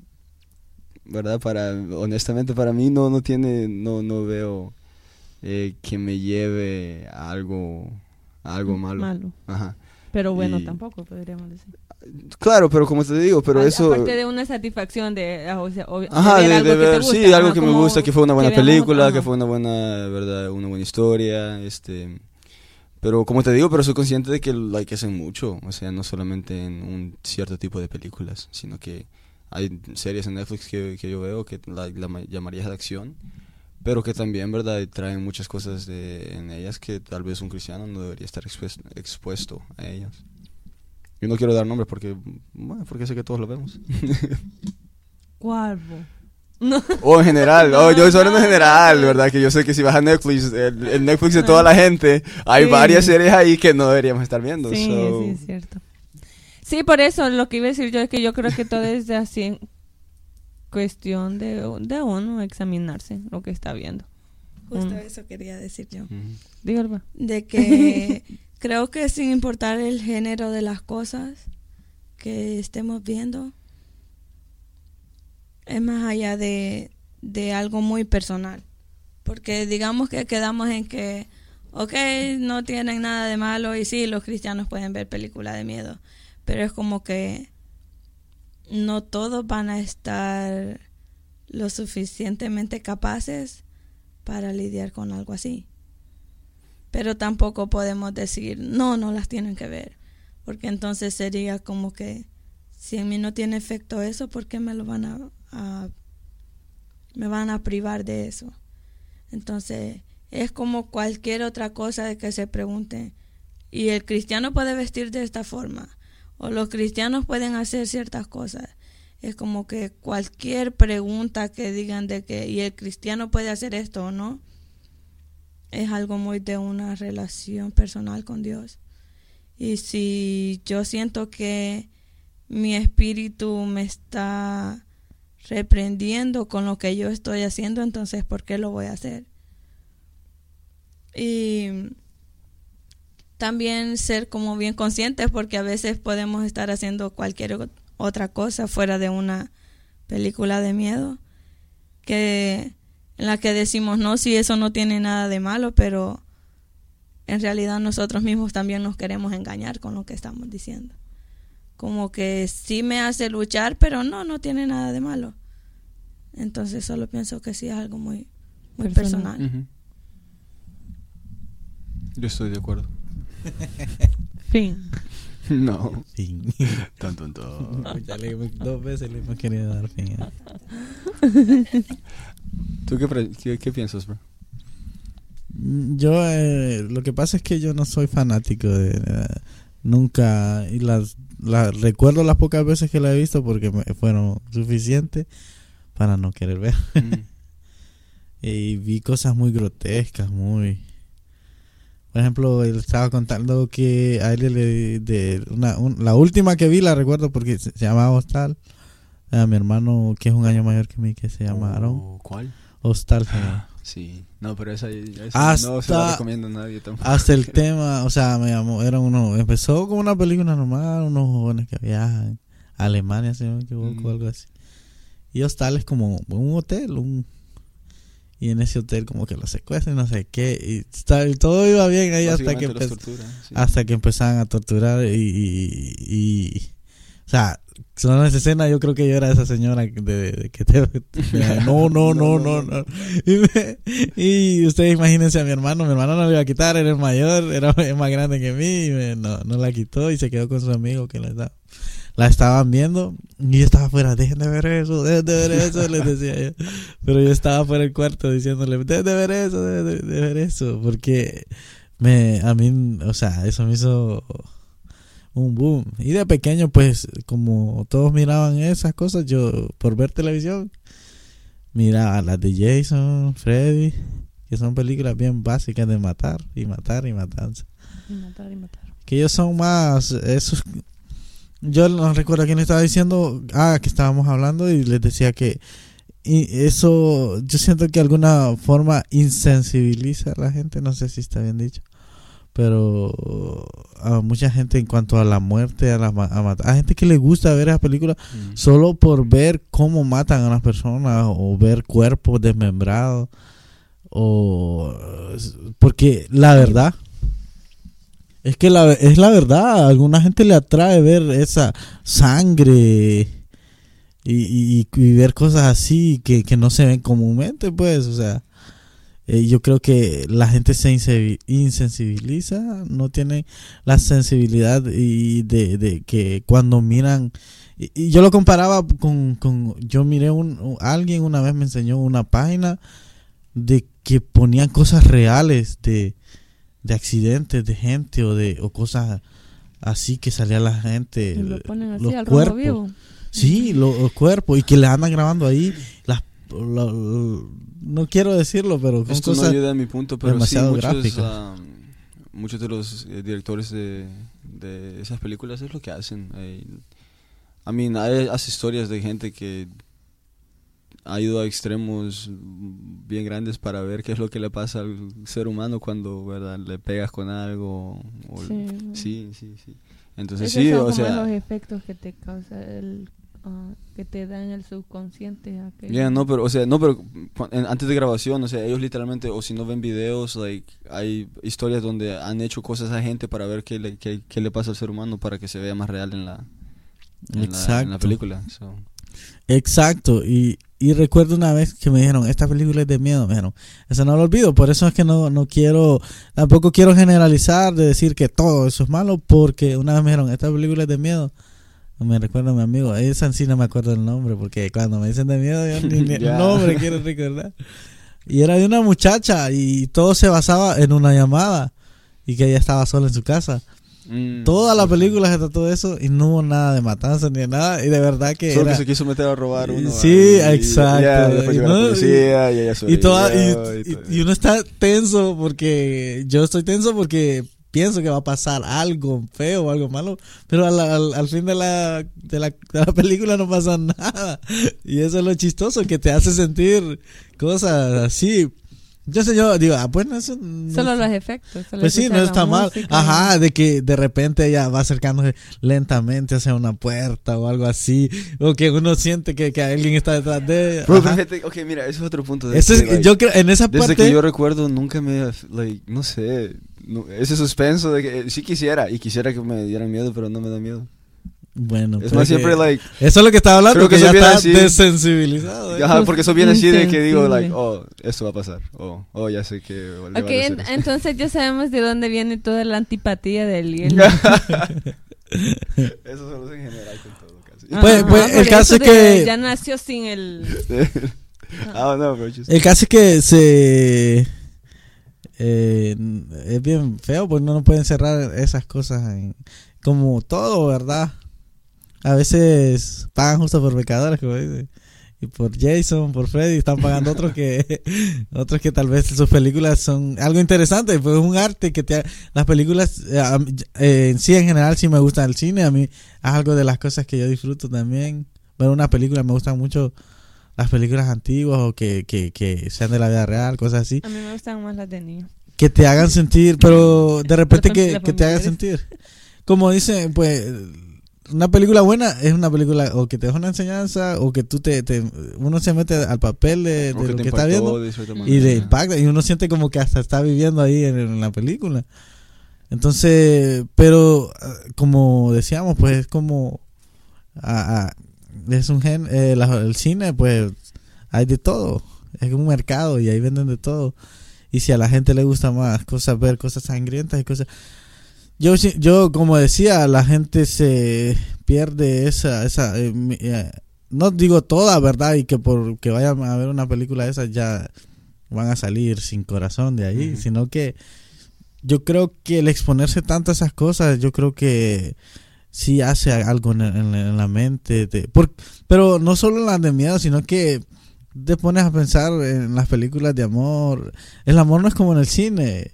Speaker 3: ¿verdad? Para, honestamente, para mí no, no tiene, no, no veo eh, que me lleve a algo, a algo malo.
Speaker 1: Malo.
Speaker 3: Ajá.
Speaker 1: Pero bueno,
Speaker 3: Y-
Speaker 1: tampoco podríamos decir.
Speaker 3: Claro, pero como te digo, pero
Speaker 1: A-
Speaker 3: eso...
Speaker 1: Aparte de una satisfacción de, ah, o sea,
Speaker 3: Ajá, de,
Speaker 1: algo
Speaker 3: de
Speaker 1: que te
Speaker 3: ver,
Speaker 1: gusta,
Speaker 3: sí, algo que me gusta, que fue una buena película, que fue una buena, verdad, una buena historia, este, pero como te digo, pero soy consciente de que like hacen mucho, o sea, no solamente en un cierto tipo de películas, sino que hay series en Netflix que, que yo veo que la, la ma- llamarías de acción, pero que también, verdad, traen muchas cosas de, en ellas que tal vez un cristiano no debería estar expues- expuesto a ellas. Yo no quiero dar nombres porque, bueno, porque sé que todos lo vemos. (laughs)
Speaker 1: ¿Cuál? No.
Speaker 3: O en general, (laughs) oh, yo estoy hablando en general, ¿verdad? Que yo sé que si vas a Netflix, el, el Netflix de toda la gente, hay
Speaker 1: Sí.
Speaker 3: varias series ahí que no deberíamos estar viendo.
Speaker 1: Sí,
Speaker 3: so-
Speaker 1: sí, es cierto. Sí, por eso lo que iba a decir yo es que yo creo que todo es así en cuestión de, de uno examinarse lo que está viendo.
Speaker 4: Justo
Speaker 1: Mm.
Speaker 4: eso quería decir yo.
Speaker 1: Pues.
Speaker 4: De (laughs) que creo que sin importar el género de las cosas que estemos viendo, es más allá de, de algo muy personal. Porque digamos que quedamos en que, ok, no tienen nada de malo y sí, los cristianos pueden ver películas de miedo, pero es como que no todos van a estar lo suficientemente capaces para lidiar con algo así. Pero tampoco podemos decir, no, no las tienen que ver. Porque entonces sería como que, si en mí no tiene efecto eso, ¿por qué me lo van a, me van a privar de eso? Entonces, es como cualquier otra cosa de que se pregunte, ¿y el cristiano puede vestir de esta forma? ¿O los cristianos pueden hacer ciertas cosas? Es como que cualquier pregunta que digan de que, ¿y el cristiano puede hacer esto o no? es algo muy de una relación personal con Dios. Y si yo siento que mi espíritu me está reprendiendo con lo que yo estoy haciendo, entonces ¿por qué lo voy a hacer? Y también ser como bien conscientes porque a veces podemos estar haciendo cualquier otra cosa fuera de una película de miedo que en la que decimos no si eso no tiene nada de malo pero en realidad nosotros mismos también nos queremos engañar con lo que estamos diciendo como que sí me hace luchar pero no no tiene nada de malo entonces solo pienso que sí es algo muy muy
Speaker 1: Personal.
Speaker 3: Yo estoy de acuerdo. (laughs)
Speaker 1: Fin.
Speaker 3: No.
Speaker 2: Fin. Ya le- dos veces le hemos querido dar fin. a- (laughs)
Speaker 3: ¿Tú qué, pre- qué, qué piensas, bro?
Speaker 2: Yo, eh, lo que pasa es que yo no soy fanático de. eh, nunca. Y las, las. Recuerdo las pocas veces que la he visto porque me fueron suficientes para no querer ver.
Speaker 3: Mm. (laughs)
Speaker 2: Y vi cosas muy grotescas, muy. Por ejemplo, él estaba contando que a él le de una, un- la última que vi la recuerdo porque se, se llamaba Hostal. A mi hermano que es un año mayor que mí que se llama Aaron.
Speaker 3: Oh, ¿Cuál?
Speaker 2: Hostal. llama.
Speaker 3: Sí. No, pero esa, esa no se la
Speaker 2: Hasta-
Speaker 3: recomiendo a nadie tampoco.
Speaker 2: Hasta el (laughs) tema, o sea, me llamó, era uno, empezó como una película normal, unos jóvenes que viajan a Alemania, si no me equivoco,
Speaker 3: Mm.
Speaker 2: algo así. Y Hostal es como un hotel, un y en ese hotel como que lo secuestran, no sé qué, y, está- y todo iba bien ahí hasta que
Speaker 3: sí.
Speaker 2: hasta que empezaban a torturar y, y, y- o sea son esa escena yo creo que yo era esa señora que- de, de que te de- (laughs) no no no no no y, me- y ustedes imagínense a mi hermano mi hermano no le iba a quitar era el mayor era más grande que mí y me- no, no la quitó y se quedó con su amigo que la estaba la estaban viendo y yo estaba afuera, dejen de ver eso, dejen de ver eso, les decía yo. Pero yo estaba fuera del cuarto diciéndole, dejen de ver eso, dejen de, ver eso, porque me, a mí, o sea, eso me hizo un boom. Y de pequeño, pues, como todos miraban esas cosas, yo, por ver televisión, miraba las de Jason, Freddy, que son películas bien básicas de matar y matar y matanza
Speaker 1: Y matar y matar.
Speaker 2: que ellos son más esos yo no recuerdo quién estaba diciendo ah que estábamos hablando y les decía que y eso yo siento que de alguna forma insensibiliza a la gente no sé si está bien dicho pero a mucha gente en cuanto a la muerte a la a matar a gente que le gusta ver esas películas
Speaker 3: Mm.
Speaker 2: solo por ver cómo matan a las personas o ver cuerpos desmembrados o porque la verdad es que la, es la verdad a alguna gente le atrae ver esa sangre y, y- ver cosas así que, que no se ven comúnmente pues o sea eh, yo creo que la gente se inse- insensibiliza no tiene la sensibilidad y de, de que cuando miran y, y yo lo comparaba con, con yo miré un- alguien una vez me enseñó una página de que ponían cosas reales de, de accidentes de gente o de o cosas así que salía la gente
Speaker 1: Y lo ponen así
Speaker 2: los
Speaker 1: al
Speaker 2: cuerpos
Speaker 1: vivo.
Speaker 2: sí lo- los cuerpos y que le andan grabando ahí las no quiero decirlo pero
Speaker 3: Esto no ayuda a mi punto, pero sí,
Speaker 2: demasiado
Speaker 3: muchos,
Speaker 2: gráficas.
Speaker 3: ah, muchos de los eh, directores de, de esas películas es lo que hacen. Eh, I mean, hay las historias de gente que ha ido a extremos bien grandes para ver qué es lo que le pasa al ser humano cuando ¿verdad? le pegas con algo. o-
Speaker 1: Sí.
Speaker 3: sí, sí, sí. Entonces
Speaker 1: Esos
Speaker 3: sí,
Speaker 1: son
Speaker 3: o
Speaker 1: como
Speaker 3: sea...
Speaker 1: los efectos que te causa el ah, que te dan el subconsciente
Speaker 3: Ya, no, pero, o sea, no, pero en- antes de grabación, o sea, ellos literalmente, o si no ven videos, like, hay historias donde han hecho cosas a gente para ver qué le, qué, qué le pasa al ser humano para que se vea más real en la, en la, en la
Speaker 2: Exacto.
Speaker 3: película. so.
Speaker 2: Exacto, y, y recuerdo una vez que me dijeron, esta película es de miedo, me dijeron, eso no lo olvido, por eso es que no, no quiero, tampoco quiero generalizar de decir que todo eso es malo, porque una vez me dijeron, esta película es de miedo, me recuerdo a mi amigo, esa sí no me acuerdo el nombre, porque cuando me dicen de miedo, yo ni, ni (laughs) el nombre quiero recordar, y era de una muchacha, y todo se basaba en una llamada, y que ella estaba sola en su casa,
Speaker 3: Mm,
Speaker 2: toda la película se trató de eso, y no hubo nada de matanza ni de nada, y de verdad que
Speaker 3: Solo
Speaker 2: era...
Speaker 3: que se quiso meter a robar uno.
Speaker 2: Sí, exacto.
Speaker 3: y,
Speaker 2: uno está tenso porque yo estoy tenso porque pienso que va a pasar algo feo o algo malo pero al, al- al fin de la, de la de la película no pasa (laughs) nada y eso es lo chistoso que te hace sentir cosas así yo sé yo digo ah bueno eso no
Speaker 1: solo los efectos solo
Speaker 2: pues sí, no está mal.
Speaker 1: música.
Speaker 2: Ajá, de que de repente ella va acercándose lentamente hacia una puerta o algo así. O que uno siente que, que alguien está detrás de ella.
Speaker 3: Bro,
Speaker 2: Ajá.
Speaker 3: pero fíjate, ok, mira, eso es otro punto. de
Speaker 2: Eso es,
Speaker 3: like,
Speaker 2: yo creo, en esa
Speaker 3: Desde
Speaker 2: parte.
Speaker 3: que yo recuerdo, nunca me, like, no sé, no- ese suspenso de que eh, sí quisiera, y quisiera que me dieran miedo, pero no me da miedo.
Speaker 2: Bueno,
Speaker 3: Es más, siempre, like,
Speaker 2: Eso es lo que estaba hablando,
Speaker 3: Creo que
Speaker 2: que, ya está
Speaker 3: así.
Speaker 2: desensibilizado. ¿eh?
Speaker 3: ajá, porque eso viene así de que digo, like, oh, esto va a pasar, oh, oh, ya sé que
Speaker 1: Ok, en- entonces ya sabemos de dónde viene toda la antipatía del (laughs) hielo.
Speaker 3: Eso solo es en general con todo, casi.
Speaker 2: Pues- pues, el caso es que-
Speaker 1: Ya nació sin el... (laughs)
Speaker 3: Ah, no, just-
Speaker 2: El caso es que se. eh, es bien feo, porque uno no puede encerrar esas cosas en- como todo, ¿verdad? A veces pagan justo por pecadores, como dice. y por Jason, por Freddy, están pagando otros que (laughs) otros que tal vez sus películas son algo interesante, pues es un arte que te las películas eh, eh, en sí en general sí me gusta el cine, a mí es algo de las cosas que yo disfruto también. Ver una película me gustan mucho las películas antiguas o que, que, que sean de la vida real, cosas así,
Speaker 1: A mí me gustan más las de niños.
Speaker 2: que te hagan sentir, pero de (laughs) repente que, que te hagan sentir. Como dicen, pues una película buena es una película o que te deja una enseñanza o que tú te, te- uno se mete al papel de, de
Speaker 3: O
Speaker 2: lo que está viendo
Speaker 3: de
Speaker 2: y le impacta y uno siente como que hasta está viviendo ahí en, en la película. Entonces, pero ah, como decíamos, pues es como ah, ah, es un gen, eh, la- el cine, pues hay de todo, es un mercado y ahí venden de todo. Y si a la gente le gusta más cosas ver cosas sangrientas y cosas yo yo como decía, la gente se pierde esa esa eh, eh, no digo toda, ¿verdad? Y que por que vayan a ver una película de esas ya van a salir sin corazón de ahí, sino que yo creo que el exponerse tanto a esas cosas, yo creo que sí hace algo en, en- en la mente. de- por- pero no solo en las de miedo, sino que te pones a pensar en las películas de amor. El amor no es como en el cine.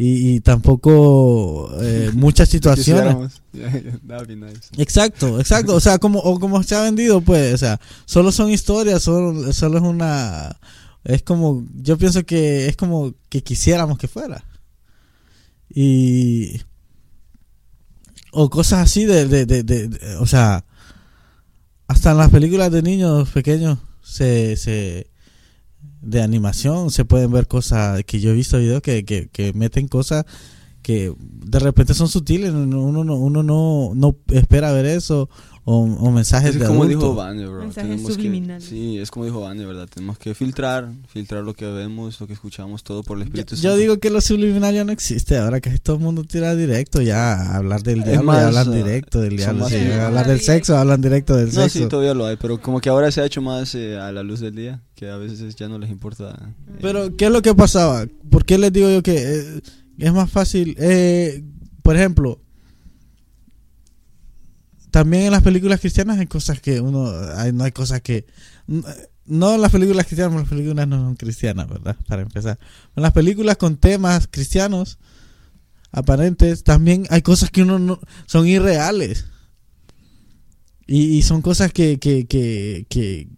Speaker 2: Y, y tampoco eh, (laughs) muchas situaciones. (laughs) Exacto, exacto. O sea, como, o como se ha vendido, pues, o sea, solo son historias, solo, solo es una. Es como, yo pienso que es como que quisiéramos que fuera. Y. O cosas así de, de, de, de- de- o sea, hasta en las películas de niños pequeños se, se de animación se pueden ver cosas que yo he visto videos que, que, que meten cosas que de repente son sutiles uno uno no uno no, no espera ver eso o, o mensajes
Speaker 3: Es
Speaker 2: de
Speaker 3: como
Speaker 2: adulto.
Speaker 3: dijo Vane, bro.
Speaker 1: Mensajes
Speaker 3: Tenemos que-
Speaker 1: subliminales.
Speaker 3: sí, es como dijo Vane, ¿verdad? Tenemos que filtrar, filtrar lo que vemos, lo que escuchamos, todo por el
Speaker 2: yo,
Speaker 3: Espíritu
Speaker 2: yo digo que lo subliminal ya no existe ahora casi todo el mundo tira directo ya hablar del diablo
Speaker 3: más,
Speaker 2: y hablan
Speaker 3: ah,
Speaker 2: directo del diablo
Speaker 3: más
Speaker 2: sí,
Speaker 3: privados.
Speaker 2: hablar del sexo hablan directo del
Speaker 3: No,
Speaker 2: sexo
Speaker 3: sí, todavía lo hay, pero como que ahora se ha hecho más eh, a la luz del día, que a veces ya no les importa. eh,
Speaker 2: Pero, ¿qué es lo que pasaba? ¿Por qué les digo yo que eh, es más fácil? Eh, por ejemplo, también en las películas cristianas hay cosas que uno. Hay, no hay cosas que. No en las películas cristianas, las películas no son cristianas, ¿verdad? Para empezar. En las películas con temas cristianos aparentes, también hay cosas que uno no. son irreales. Y, y son cosas que. que, que, que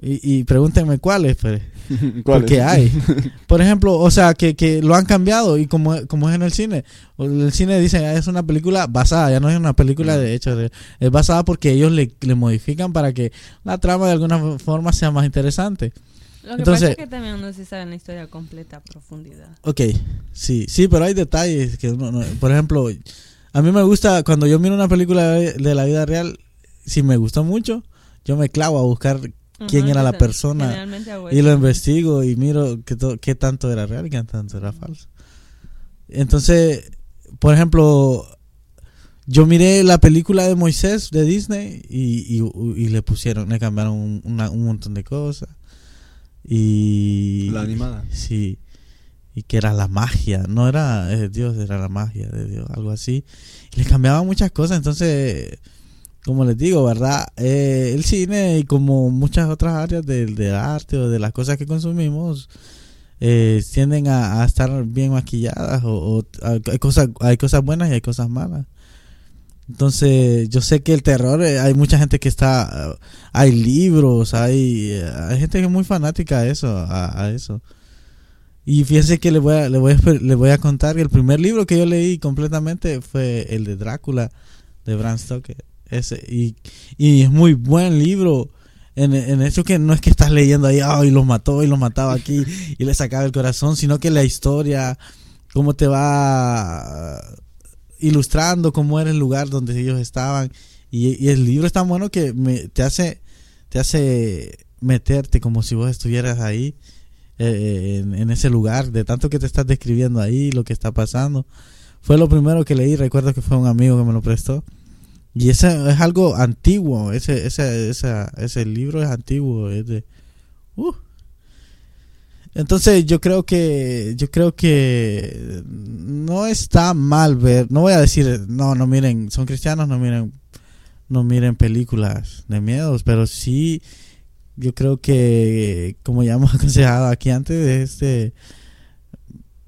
Speaker 2: y, y pregúntenme cuáles, pues. (laughs)
Speaker 3: ¿cuál
Speaker 2: Porque
Speaker 3: es?
Speaker 2: hay. (laughs) Por ejemplo, o sea, que, que lo han cambiado y como, como es en el cine. El cine dice, "Ah, es una película basada, ya no es una película de hecho. de- Es basada porque ellos le, le modifican para que la trama de alguna forma sea más interesante.
Speaker 1: Lo que
Speaker 2: Entonces-
Speaker 1: pasa es que también no se sabe la historia completa a profundidad.
Speaker 2: Ok, sí, sí, pero hay detalles que uno no- Por ejemplo, a mí me gusta, cuando yo miro una película de de la vida real, si me gustó mucho, yo me clavo a buscar quién
Speaker 1: Ajá,
Speaker 2: era la persona y lo investigo y miro qué, to- qué tanto era real y qué tanto era falso. Entonces, por ejemplo, yo miré la película de Moisés de Disney y, y- y le pusieron, le cambiaron un, una- un montón de cosas. Y.
Speaker 3: La animada.
Speaker 2: Sí. Y que era la magia, no era eh, Dios, era la magia de Dios, algo así. Y le cambiaban muchas cosas, entonces como les digo, ¿verdad? Eh, el cine y como muchas otras áreas del, arte o de las cosas que consumimos eh, tienden a, estar bien maquilladas o, hay cosas hay cosas buenas y hay cosas malas. Entonces, yo sé que el terror, eh, hay mucha gente que está, eh, hay libros, hay, eh, hay gente que es muy fanática a eso, a, eso. Y fíjense que le voy, a, le, voy a, le voy a contar que el primer libro que yo leí completamente fue el de Drácula de Bram Stoker. Ese, y, y es muy buen libro. En, en eso que no es que estás leyendo ahí, ay, los mató y los mataba aquí y le sacaba el corazón, sino que la historia, cómo te va ilustrando cómo era el lugar donde ellos estaban. Y, y el libro es tan bueno que me, te hace te hace meterte como si vos estuvieras ahí eh, en, en ese lugar, de tanto que te estás describiendo ahí, lo que está pasando. Fue lo primero que leí, recuerdo que fue un amigo que me lo prestó. Y ese es algo antiguo, ese, ese, esa- ese libro es antiguo, es de... uh. Entonces yo creo que yo creo que no está mal ver, no voy a decir, no, no miren, son cristianos, no miren, no miren películas de miedos, pero sí yo creo que, como ya hemos (laughs) aconsejado aquí antes, es este,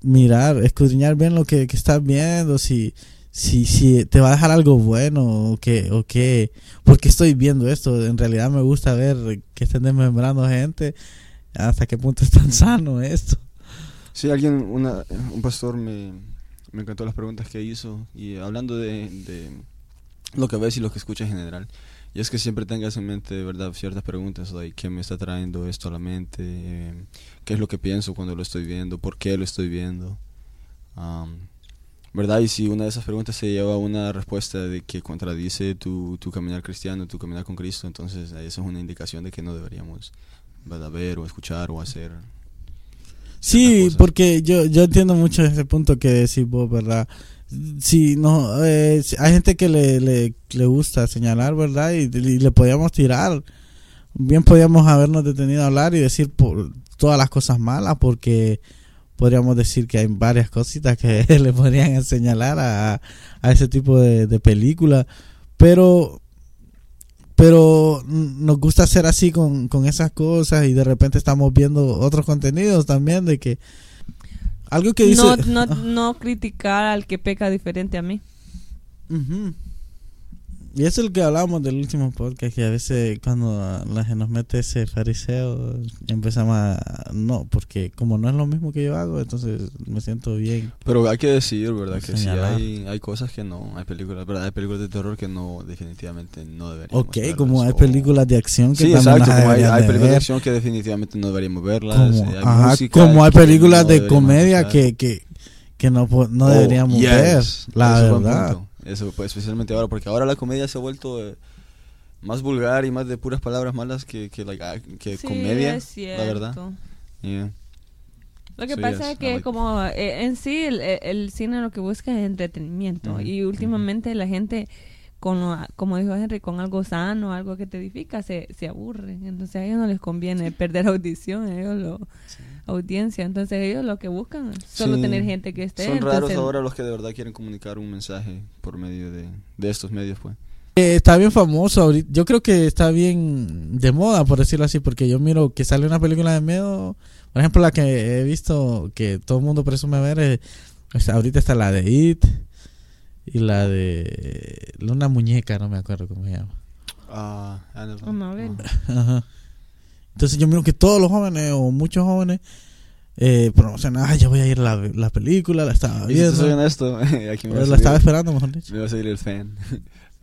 Speaker 2: mirar, escudriñar bien lo que, que estás viendo, si, si, si te va a dejar algo bueno o que, o que, porque estoy viendo esto, en realidad me gusta ver que estén desmembrando gente, hasta qué punto es tan sano esto.
Speaker 3: Sí, alguien, una, un pastor me, me encantó las preguntas que hizo y hablando de, de lo que ves y lo que escuchas en general. Y es que siempre tengas en mente, de verdad, ciertas preguntas, like, ¿qué me está trayendo esto a la mente? Eh, ¿Qué es lo que pienso cuando lo estoy viendo? ¿Por qué lo estoy viendo? Um, ¿Verdad? Y si una de esas preguntas se lleva a una respuesta de que contradice tu, tu caminar cristiano, tu caminar con Cristo, entonces eso es una indicación de que no deberíamos ¿verdad? ver o escuchar o hacer.
Speaker 2: Sí, porque yo, yo entiendo mucho ese punto que decís vos, ¿verdad? Sí, no, eh, hay gente que le, le, le gusta señalar, ¿verdad? Y, y le podíamos tirar. Bien podíamos habernos detenido a hablar y decir por todas las cosas malas, porque podríamos decir que hay varias cositas que (laughs) le podrían señalar a, a ese tipo de, de película. Pero pero nos gusta hacer así con, con esas cosas y de repente estamos viendo otros contenidos también de que algo que dice
Speaker 1: no, no, (laughs) no criticar al que peca diferente a mí.
Speaker 2: Y eso es lo que hablábamos del último podcast que a veces cuando la gente nos mete ese fariseo empezamos a no porque como no es lo mismo que yo hago entonces me siento bien
Speaker 3: Pero hay que decir, ¿verdad? Que sí
Speaker 2: Señalar.
Speaker 3: hay, hay cosas que no, hay películas, ¿verdad? Hay películas de terror que no, definitivamente no deberíamos
Speaker 2: ok
Speaker 3: verlas,
Speaker 2: como hay
Speaker 3: o-
Speaker 2: películas de acción que
Speaker 3: Sí,
Speaker 2: también
Speaker 3: exacto, como hay, hay películas de acción que definitivamente no deberíamos verlas.
Speaker 2: como,
Speaker 3: eh, hay
Speaker 2: ajá,
Speaker 3: música
Speaker 2: como hay películas
Speaker 3: no
Speaker 2: de comedia que, que, que no, no
Speaker 3: Oh,
Speaker 2: deberíamos
Speaker 3: yes,
Speaker 2: ver, la verdad.
Speaker 3: Eso, pues, especialmente ahora, porque ahora la comedia se ha vuelto eh, más vulgar y más de puras palabras malas que, que, like, ah, que
Speaker 1: Sí,
Speaker 3: comedia,
Speaker 1: es
Speaker 3: la verdad. Yeah.
Speaker 1: Lo que
Speaker 3: So,
Speaker 1: pasa
Speaker 3: yes,
Speaker 1: es que
Speaker 3: like-
Speaker 1: como eh, en sí el, el cine lo que busca es entretenimiento y últimamente la gente con lo- como dijo Henry con algo sano algo que te edifica se, se aburre entonces a ellos no les conviene perder audición a ellos lo audiencia entonces ellos lo que buscan es solo
Speaker 3: Sí.
Speaker 1: tener gente que esté
Speaker 3: Son raros ahora los que de verdad quieren comunicar un mensaje por medio de, de estos medios, pues.
Speaker 2: Eh, está bien famoso ahorita. Yo creo que está bien de moda, por decirlo así, porque yo miro que sale una película de miedo. Por ejemplo, la que he visto que todo el mundo presume ver. ahorita está la de It y la de una muñeca, no me acuerdo cómo se llama.
Speaker 3: Ah. Annabelle. Ah.
Speaker 2: Ajá. Entonces yo miro que todos los jóvenes o muchos jóvenes eh, promocionan, ah, ya voy a ir a la, la película, la estaba
Speaker 3: soy
Speaker 2: viendo.
Speaker 3: honesto, (laughs) aquí me va, a
Speaker 2: la estaba esperando, mejor dicho.
Speaker 3: me va a salir el fan.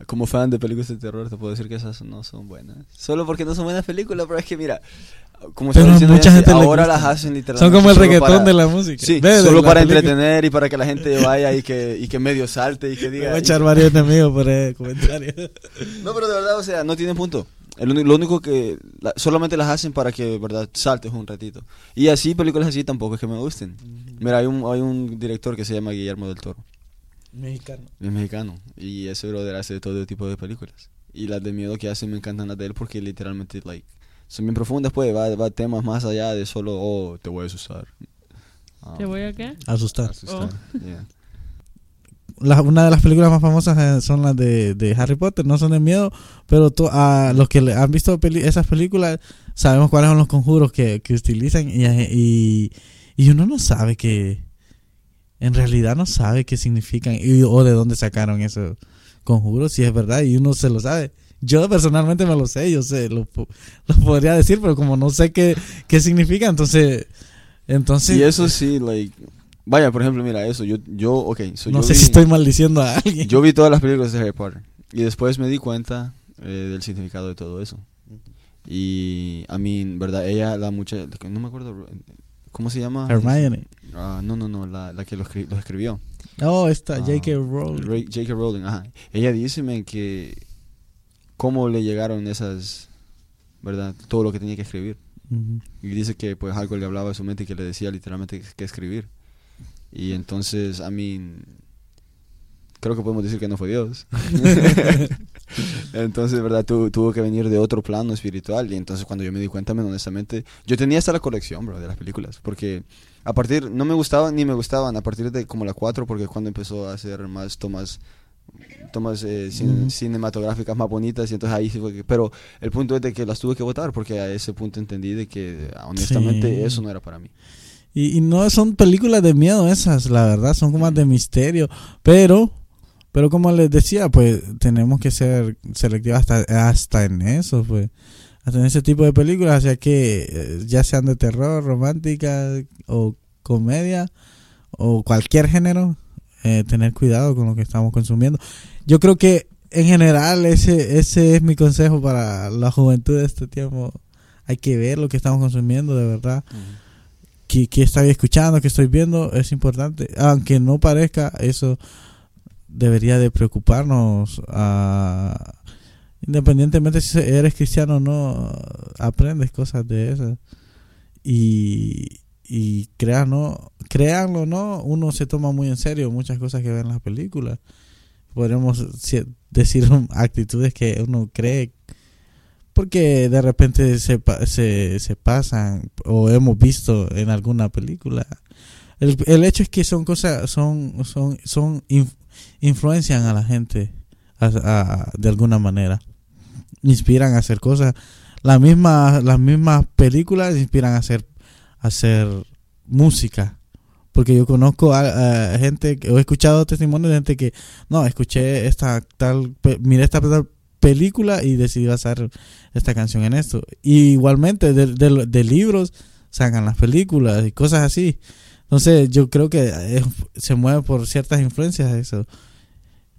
Speaker 3: Como fan de películas de terror, te puedo decir que esas no son buenas. Solo porque no son buenas películas, pero es que mira, como
Speaker 2: Pero mucha gente le
Speaker 3: ahora las hacen literalmente.
Speaker 2: Son como el reggaetón
Speaker 3: para-
Speaker 2: de la música.
Speaker 3: Sí, solo para
Speaker 2: película.
Speaker 3: entretener y para que la gente vaya y que, y que medio salte y que
Speaker 2: Me
Speaker 3: diga.
Speaker 2: voy a echar varios enemigos por el comentario. (laughs)
Speaker 3: No, pero de verdad, o sea, no tienen punto. El lo único que la- solamente las hacen para que, verdad, saltes un ratito. Y así, películas así tampoco es que me gusten. Mira, hay un, hay un director que se llama Guillermo del Toro.
Speaker 2: Mexicano.
Speaker 3: Es mexicano. Y ese brother hace todo tipo de películas. Y las de miedo que hace me encantan las de él porque literalmente, like, son bien profundas, pues. Va, va a temas más allá de solo, oh, te voy a asustar.
Speaker 1: ¿Te voy a qué?
Speaker 2: Asustar.
Speaker 3: asustar. yeah.
Speaker 2: La- una de las películas más famosas eh, son las de, de Harry Potter, no son de miedo, pero to- a los que le- han visto peli- esas películas sabemos cuáles son los conjuros que, que utilizan y, y, y uno no sabe que, en realidad no sabe qué significan y- o de dónde sacaron esos conjuros, si es verdad, y uno se lo sabe. Yo personalmente me lo sé, yo sé, lo, lo podría decir, pero como no sé qué, qué significa, entonces... entonces
Speaker 3: Y eso sí, like, vaya, por ejemplo, mira, eso, yo, yo, ok, so
Speaker 2: no
Speaker 3: yo
Speaker 2: sé
Speaker 3: vi-
Speaker 2: si estoy maldiciendo a alguien.
Speaker 3: Yo vi todas las películas de Harry Potter y después me di cuenta eh, del significado de todo eso. Y, a mí, verdad, ella, la muchacha, no me acuerdo, ¿cómo se llama?
Speaker 2: Hermione.
Speaker 3: Ah, no, no, no, la, la que lo, escri- lo escribió.
Speaker 2: Oh, está
Speaker 3: Ah,
Speaker 2: J.K. Rowling.
Speaker 3: J.K. Rowling, ajá. Ella dice que cómo le llegaron esas, ¿verdad? Todo lo que tenía que escribir.
Speaker 2: Ujú.
Speaker 3: Y dice que pues algo le hablaba a su mente y que le decía literalmente que escribir. Y entonces, a mí, creo que podemos decir que no fue Dios. (laughs) (laughs) (laughs) entonces, ¿verdad? Tu- tuvo que venir de otro plano espiritual. Y entonces cuando yo me di cuenta, men, honestamente, yo tenía hasta la colección, bro, de las películas. Porque a partir, no me gustaban ni me gustaban a partir de como la 4, porque cuando empezó a hacer más tomas tomas eh, cin-
Speaker 2: Ujú.
Speaker 3: cinematográficas más bonitas y entonces ahí sí fue que- pero el punto es de que las tuve que votar porque a ese punto entendí de que honestamente
Speaker 2: Sí.
Speaker 3: eso no era para mí.
Speaker 2: Y, y no son películas de miedo esas, la verdad, son como más de misterio. Pero, pero como les decía, pues tenemos que ser selectivos hasta, hasta en eso, pues. Hasta en ese tipo de películas, ya que eh, ya sean de terror, romántica o comedia o cualquier género, eh, tener cuidado con lo que estamos consumiendo. Yo creo que en general ese, ese es mi consejo para la juventud de este tiempo. Hay que ver lo que estamos consumiendo, de verdad que, que estoy escuchando, que estoy viendo, es importante. Aunque no parezca, eso debería de preocuparnos. ah, independientemente si eres cristiano o no, aprendes cosas de esas. Y, y créanlo, créanlo o no, uno se toma muy en serio muchas cosas que ve en las películas. Podríamos decir (laughs) actitudes que uno cree porque de repente se, se, se pasan o hemos visto en alguna película. El, el hecho es que son cosas, son, son, son, influencian a la gente de alguna manera. Inspiran a hacer cosas. La misma, las mismas películas inspiran a hacer, a hacer música. Porque yo conozco a, gente, que- he escuchado testimonios de gente que, no, escuché esta tal, miré esta tal película y decidí hacer esta canción en esto. Y igualmente de, de- de libros sacan las películas y cosas así. Entonces yo creo que se mueve por ciertas influencias eso.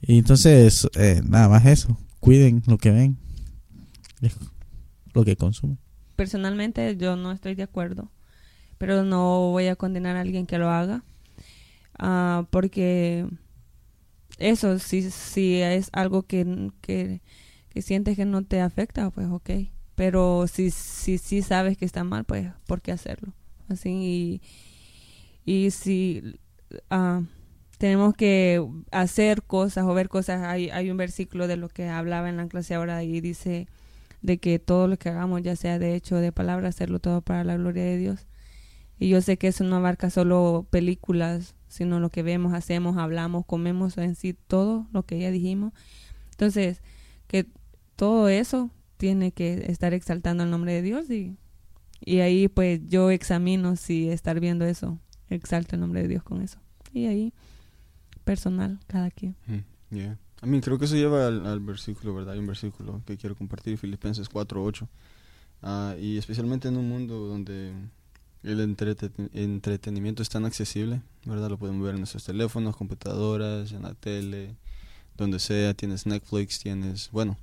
Speaker 2: Y entonces eh, nada más eso. Cuiden lo que ven. Lo que consumen.
Speaker 1: Personalmente yo no estoy de acuerdo, pero no voy a condenar a alguien que lo haga, Ah, porque eso, si, si es algo que, que, que sientes que no te afecta, pues ok, pero si, si, si sabes que está mal, pues ¿por qué hacerlo? Así, y, y si ah, tenemos que hacer cosas o ver cosas, hay, hay un versículo de lo que hablaba en la clase ahora y dice de que todo lo que hagamos, ya sea de hecho o de palabra, hacerlo todo para la gloria de Dios. Y yo sé que eso no abarca solo películas, sino lo que vemos, hacemos, hablamos, comemos, en sí, todo lo que ya dijimos. Entonces, que todo eso tiene que estar exaltando el nombre de Dios y, y ahí pues yo examino si estar viendo eso, exalta el nombre de Dios con eso. Y ahí, personal, cada quien.
Speaker 3: Mm, yeah. A mí creo que eso lleva al, al versículo, ¿verdad? Hay un versículo que quiero compartir, Filipenses 4.8. Ah, y especialmente en un mundo donde el entrete- entretenimiento es tan accesible, ¿verdad? Lo podemos ver en nuestros teléfonos, computadoras, en la tele, donde sea. Tienes Netflix, tienes, bueno,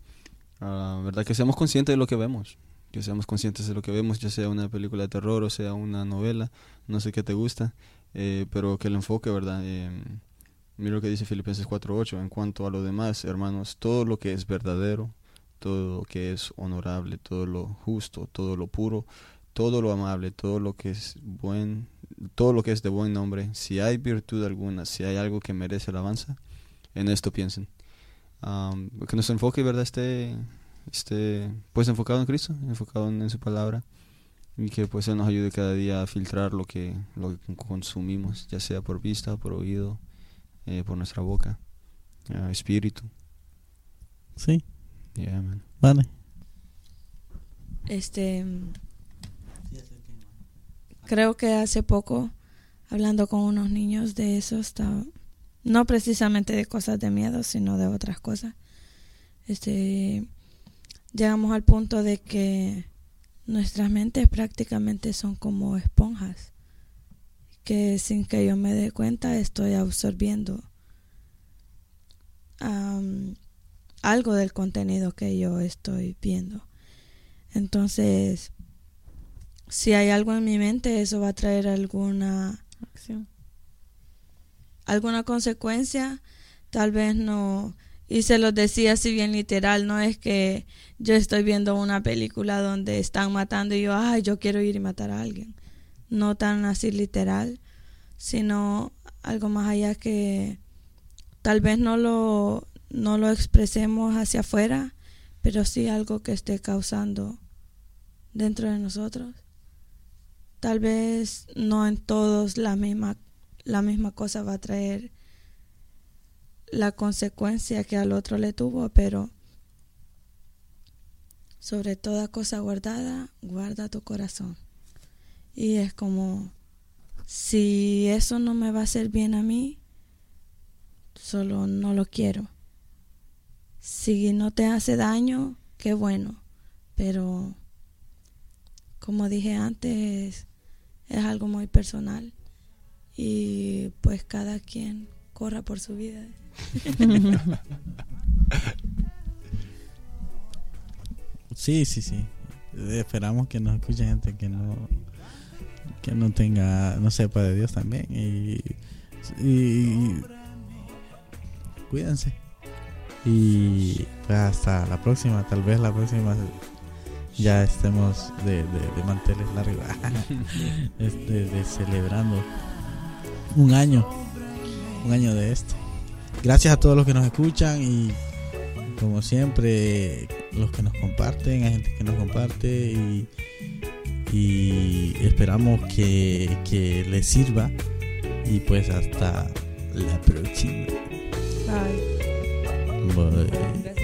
Speaker 3: ah, ¿verdad? Que seamos conscientes de lo que vemos. Que seamos conscientes de lo que vemos, ya sea una película de terror o sea una novela, no sé qué te gusta, eh, pero que el enfoque, ¿verdad? Eh, Mira lo que dice Filipenses 4:8 en cuanto a lo demás, hermanos, todo lo que es verdadero, todo lo que es honorable, todo lo justo, todo lo puro, todo lo amable, todo lo que es buen, todo lo que es de buen nombre, si hay virtud alguna, si hay algo que merece alabanza, en esto piensen. Am, que nuestro enfoque, ¿verdad?, esté, esté pues enfocado en Cristo, enfocado en, en su palabra y que pues Él nos ayude cada día a filtrar lo que, lo que consumimos, ya sea por vista, por oído, eh, por nuestra boca, ah, espíritu.
Speaker 2: Sí,
Speaker 3: Yeah, man.
Speaker 2: vale.
Speaker 4: Este. Creo que hace poco, hablando con unos niños de eso, estaba. No precisamente de cosas de miedo, sino de otras cosas. Este. Llegamos al punto de que nuestras mentes prácticamente son como esponjas. Que sin que yo me dé cuenta estoy absorbiendo algo del contenido que yo estoy viendo. Entonces, si hay algo en mi mente, eso va a traer alguna
Speaker 1: Acción.
Speaker 4: alguna consecuencia, tal vez no. Y se los decía así bien literal, no es que yo estoy viendo una película donde están matando y yo, ay, yo quiero ir y matar a alguien. No tan así literal, sino algo más allá que tal vez no lo, no lo expresemos hacia afuera, pero sí algo que esté causando dentro de nosotros. Tal vez no en todos la misma, la misma cosa va a traer la consecuencia que al otro le tuvo, pero sobre toda cosa guardada, guarda tu corazón. Y es como, si eso no me va a hacer bien a mí, solo no lo quiero. Si no te hace daño, qué bueno, pero como dije antes, es algo muy personal y pues cada quien corra por su vida. (laughs)
Speaker 2: Sí, sí, sí. Esperamos que nos escuche gente que no que no tenga, no sepa de Dios también y, y cuídense. Y pues hasta la próxima, tal vez la próxima ya estemos de, de, de manteles largos, este, de celebrando un año, un año de esto. Gracias a todos los que nos escuchan y como siempre los que nos comparten, hay gente que nos comparte y, y esperamos que, que les sirva y pues hasta la próxima.
Speaker 5: Bye.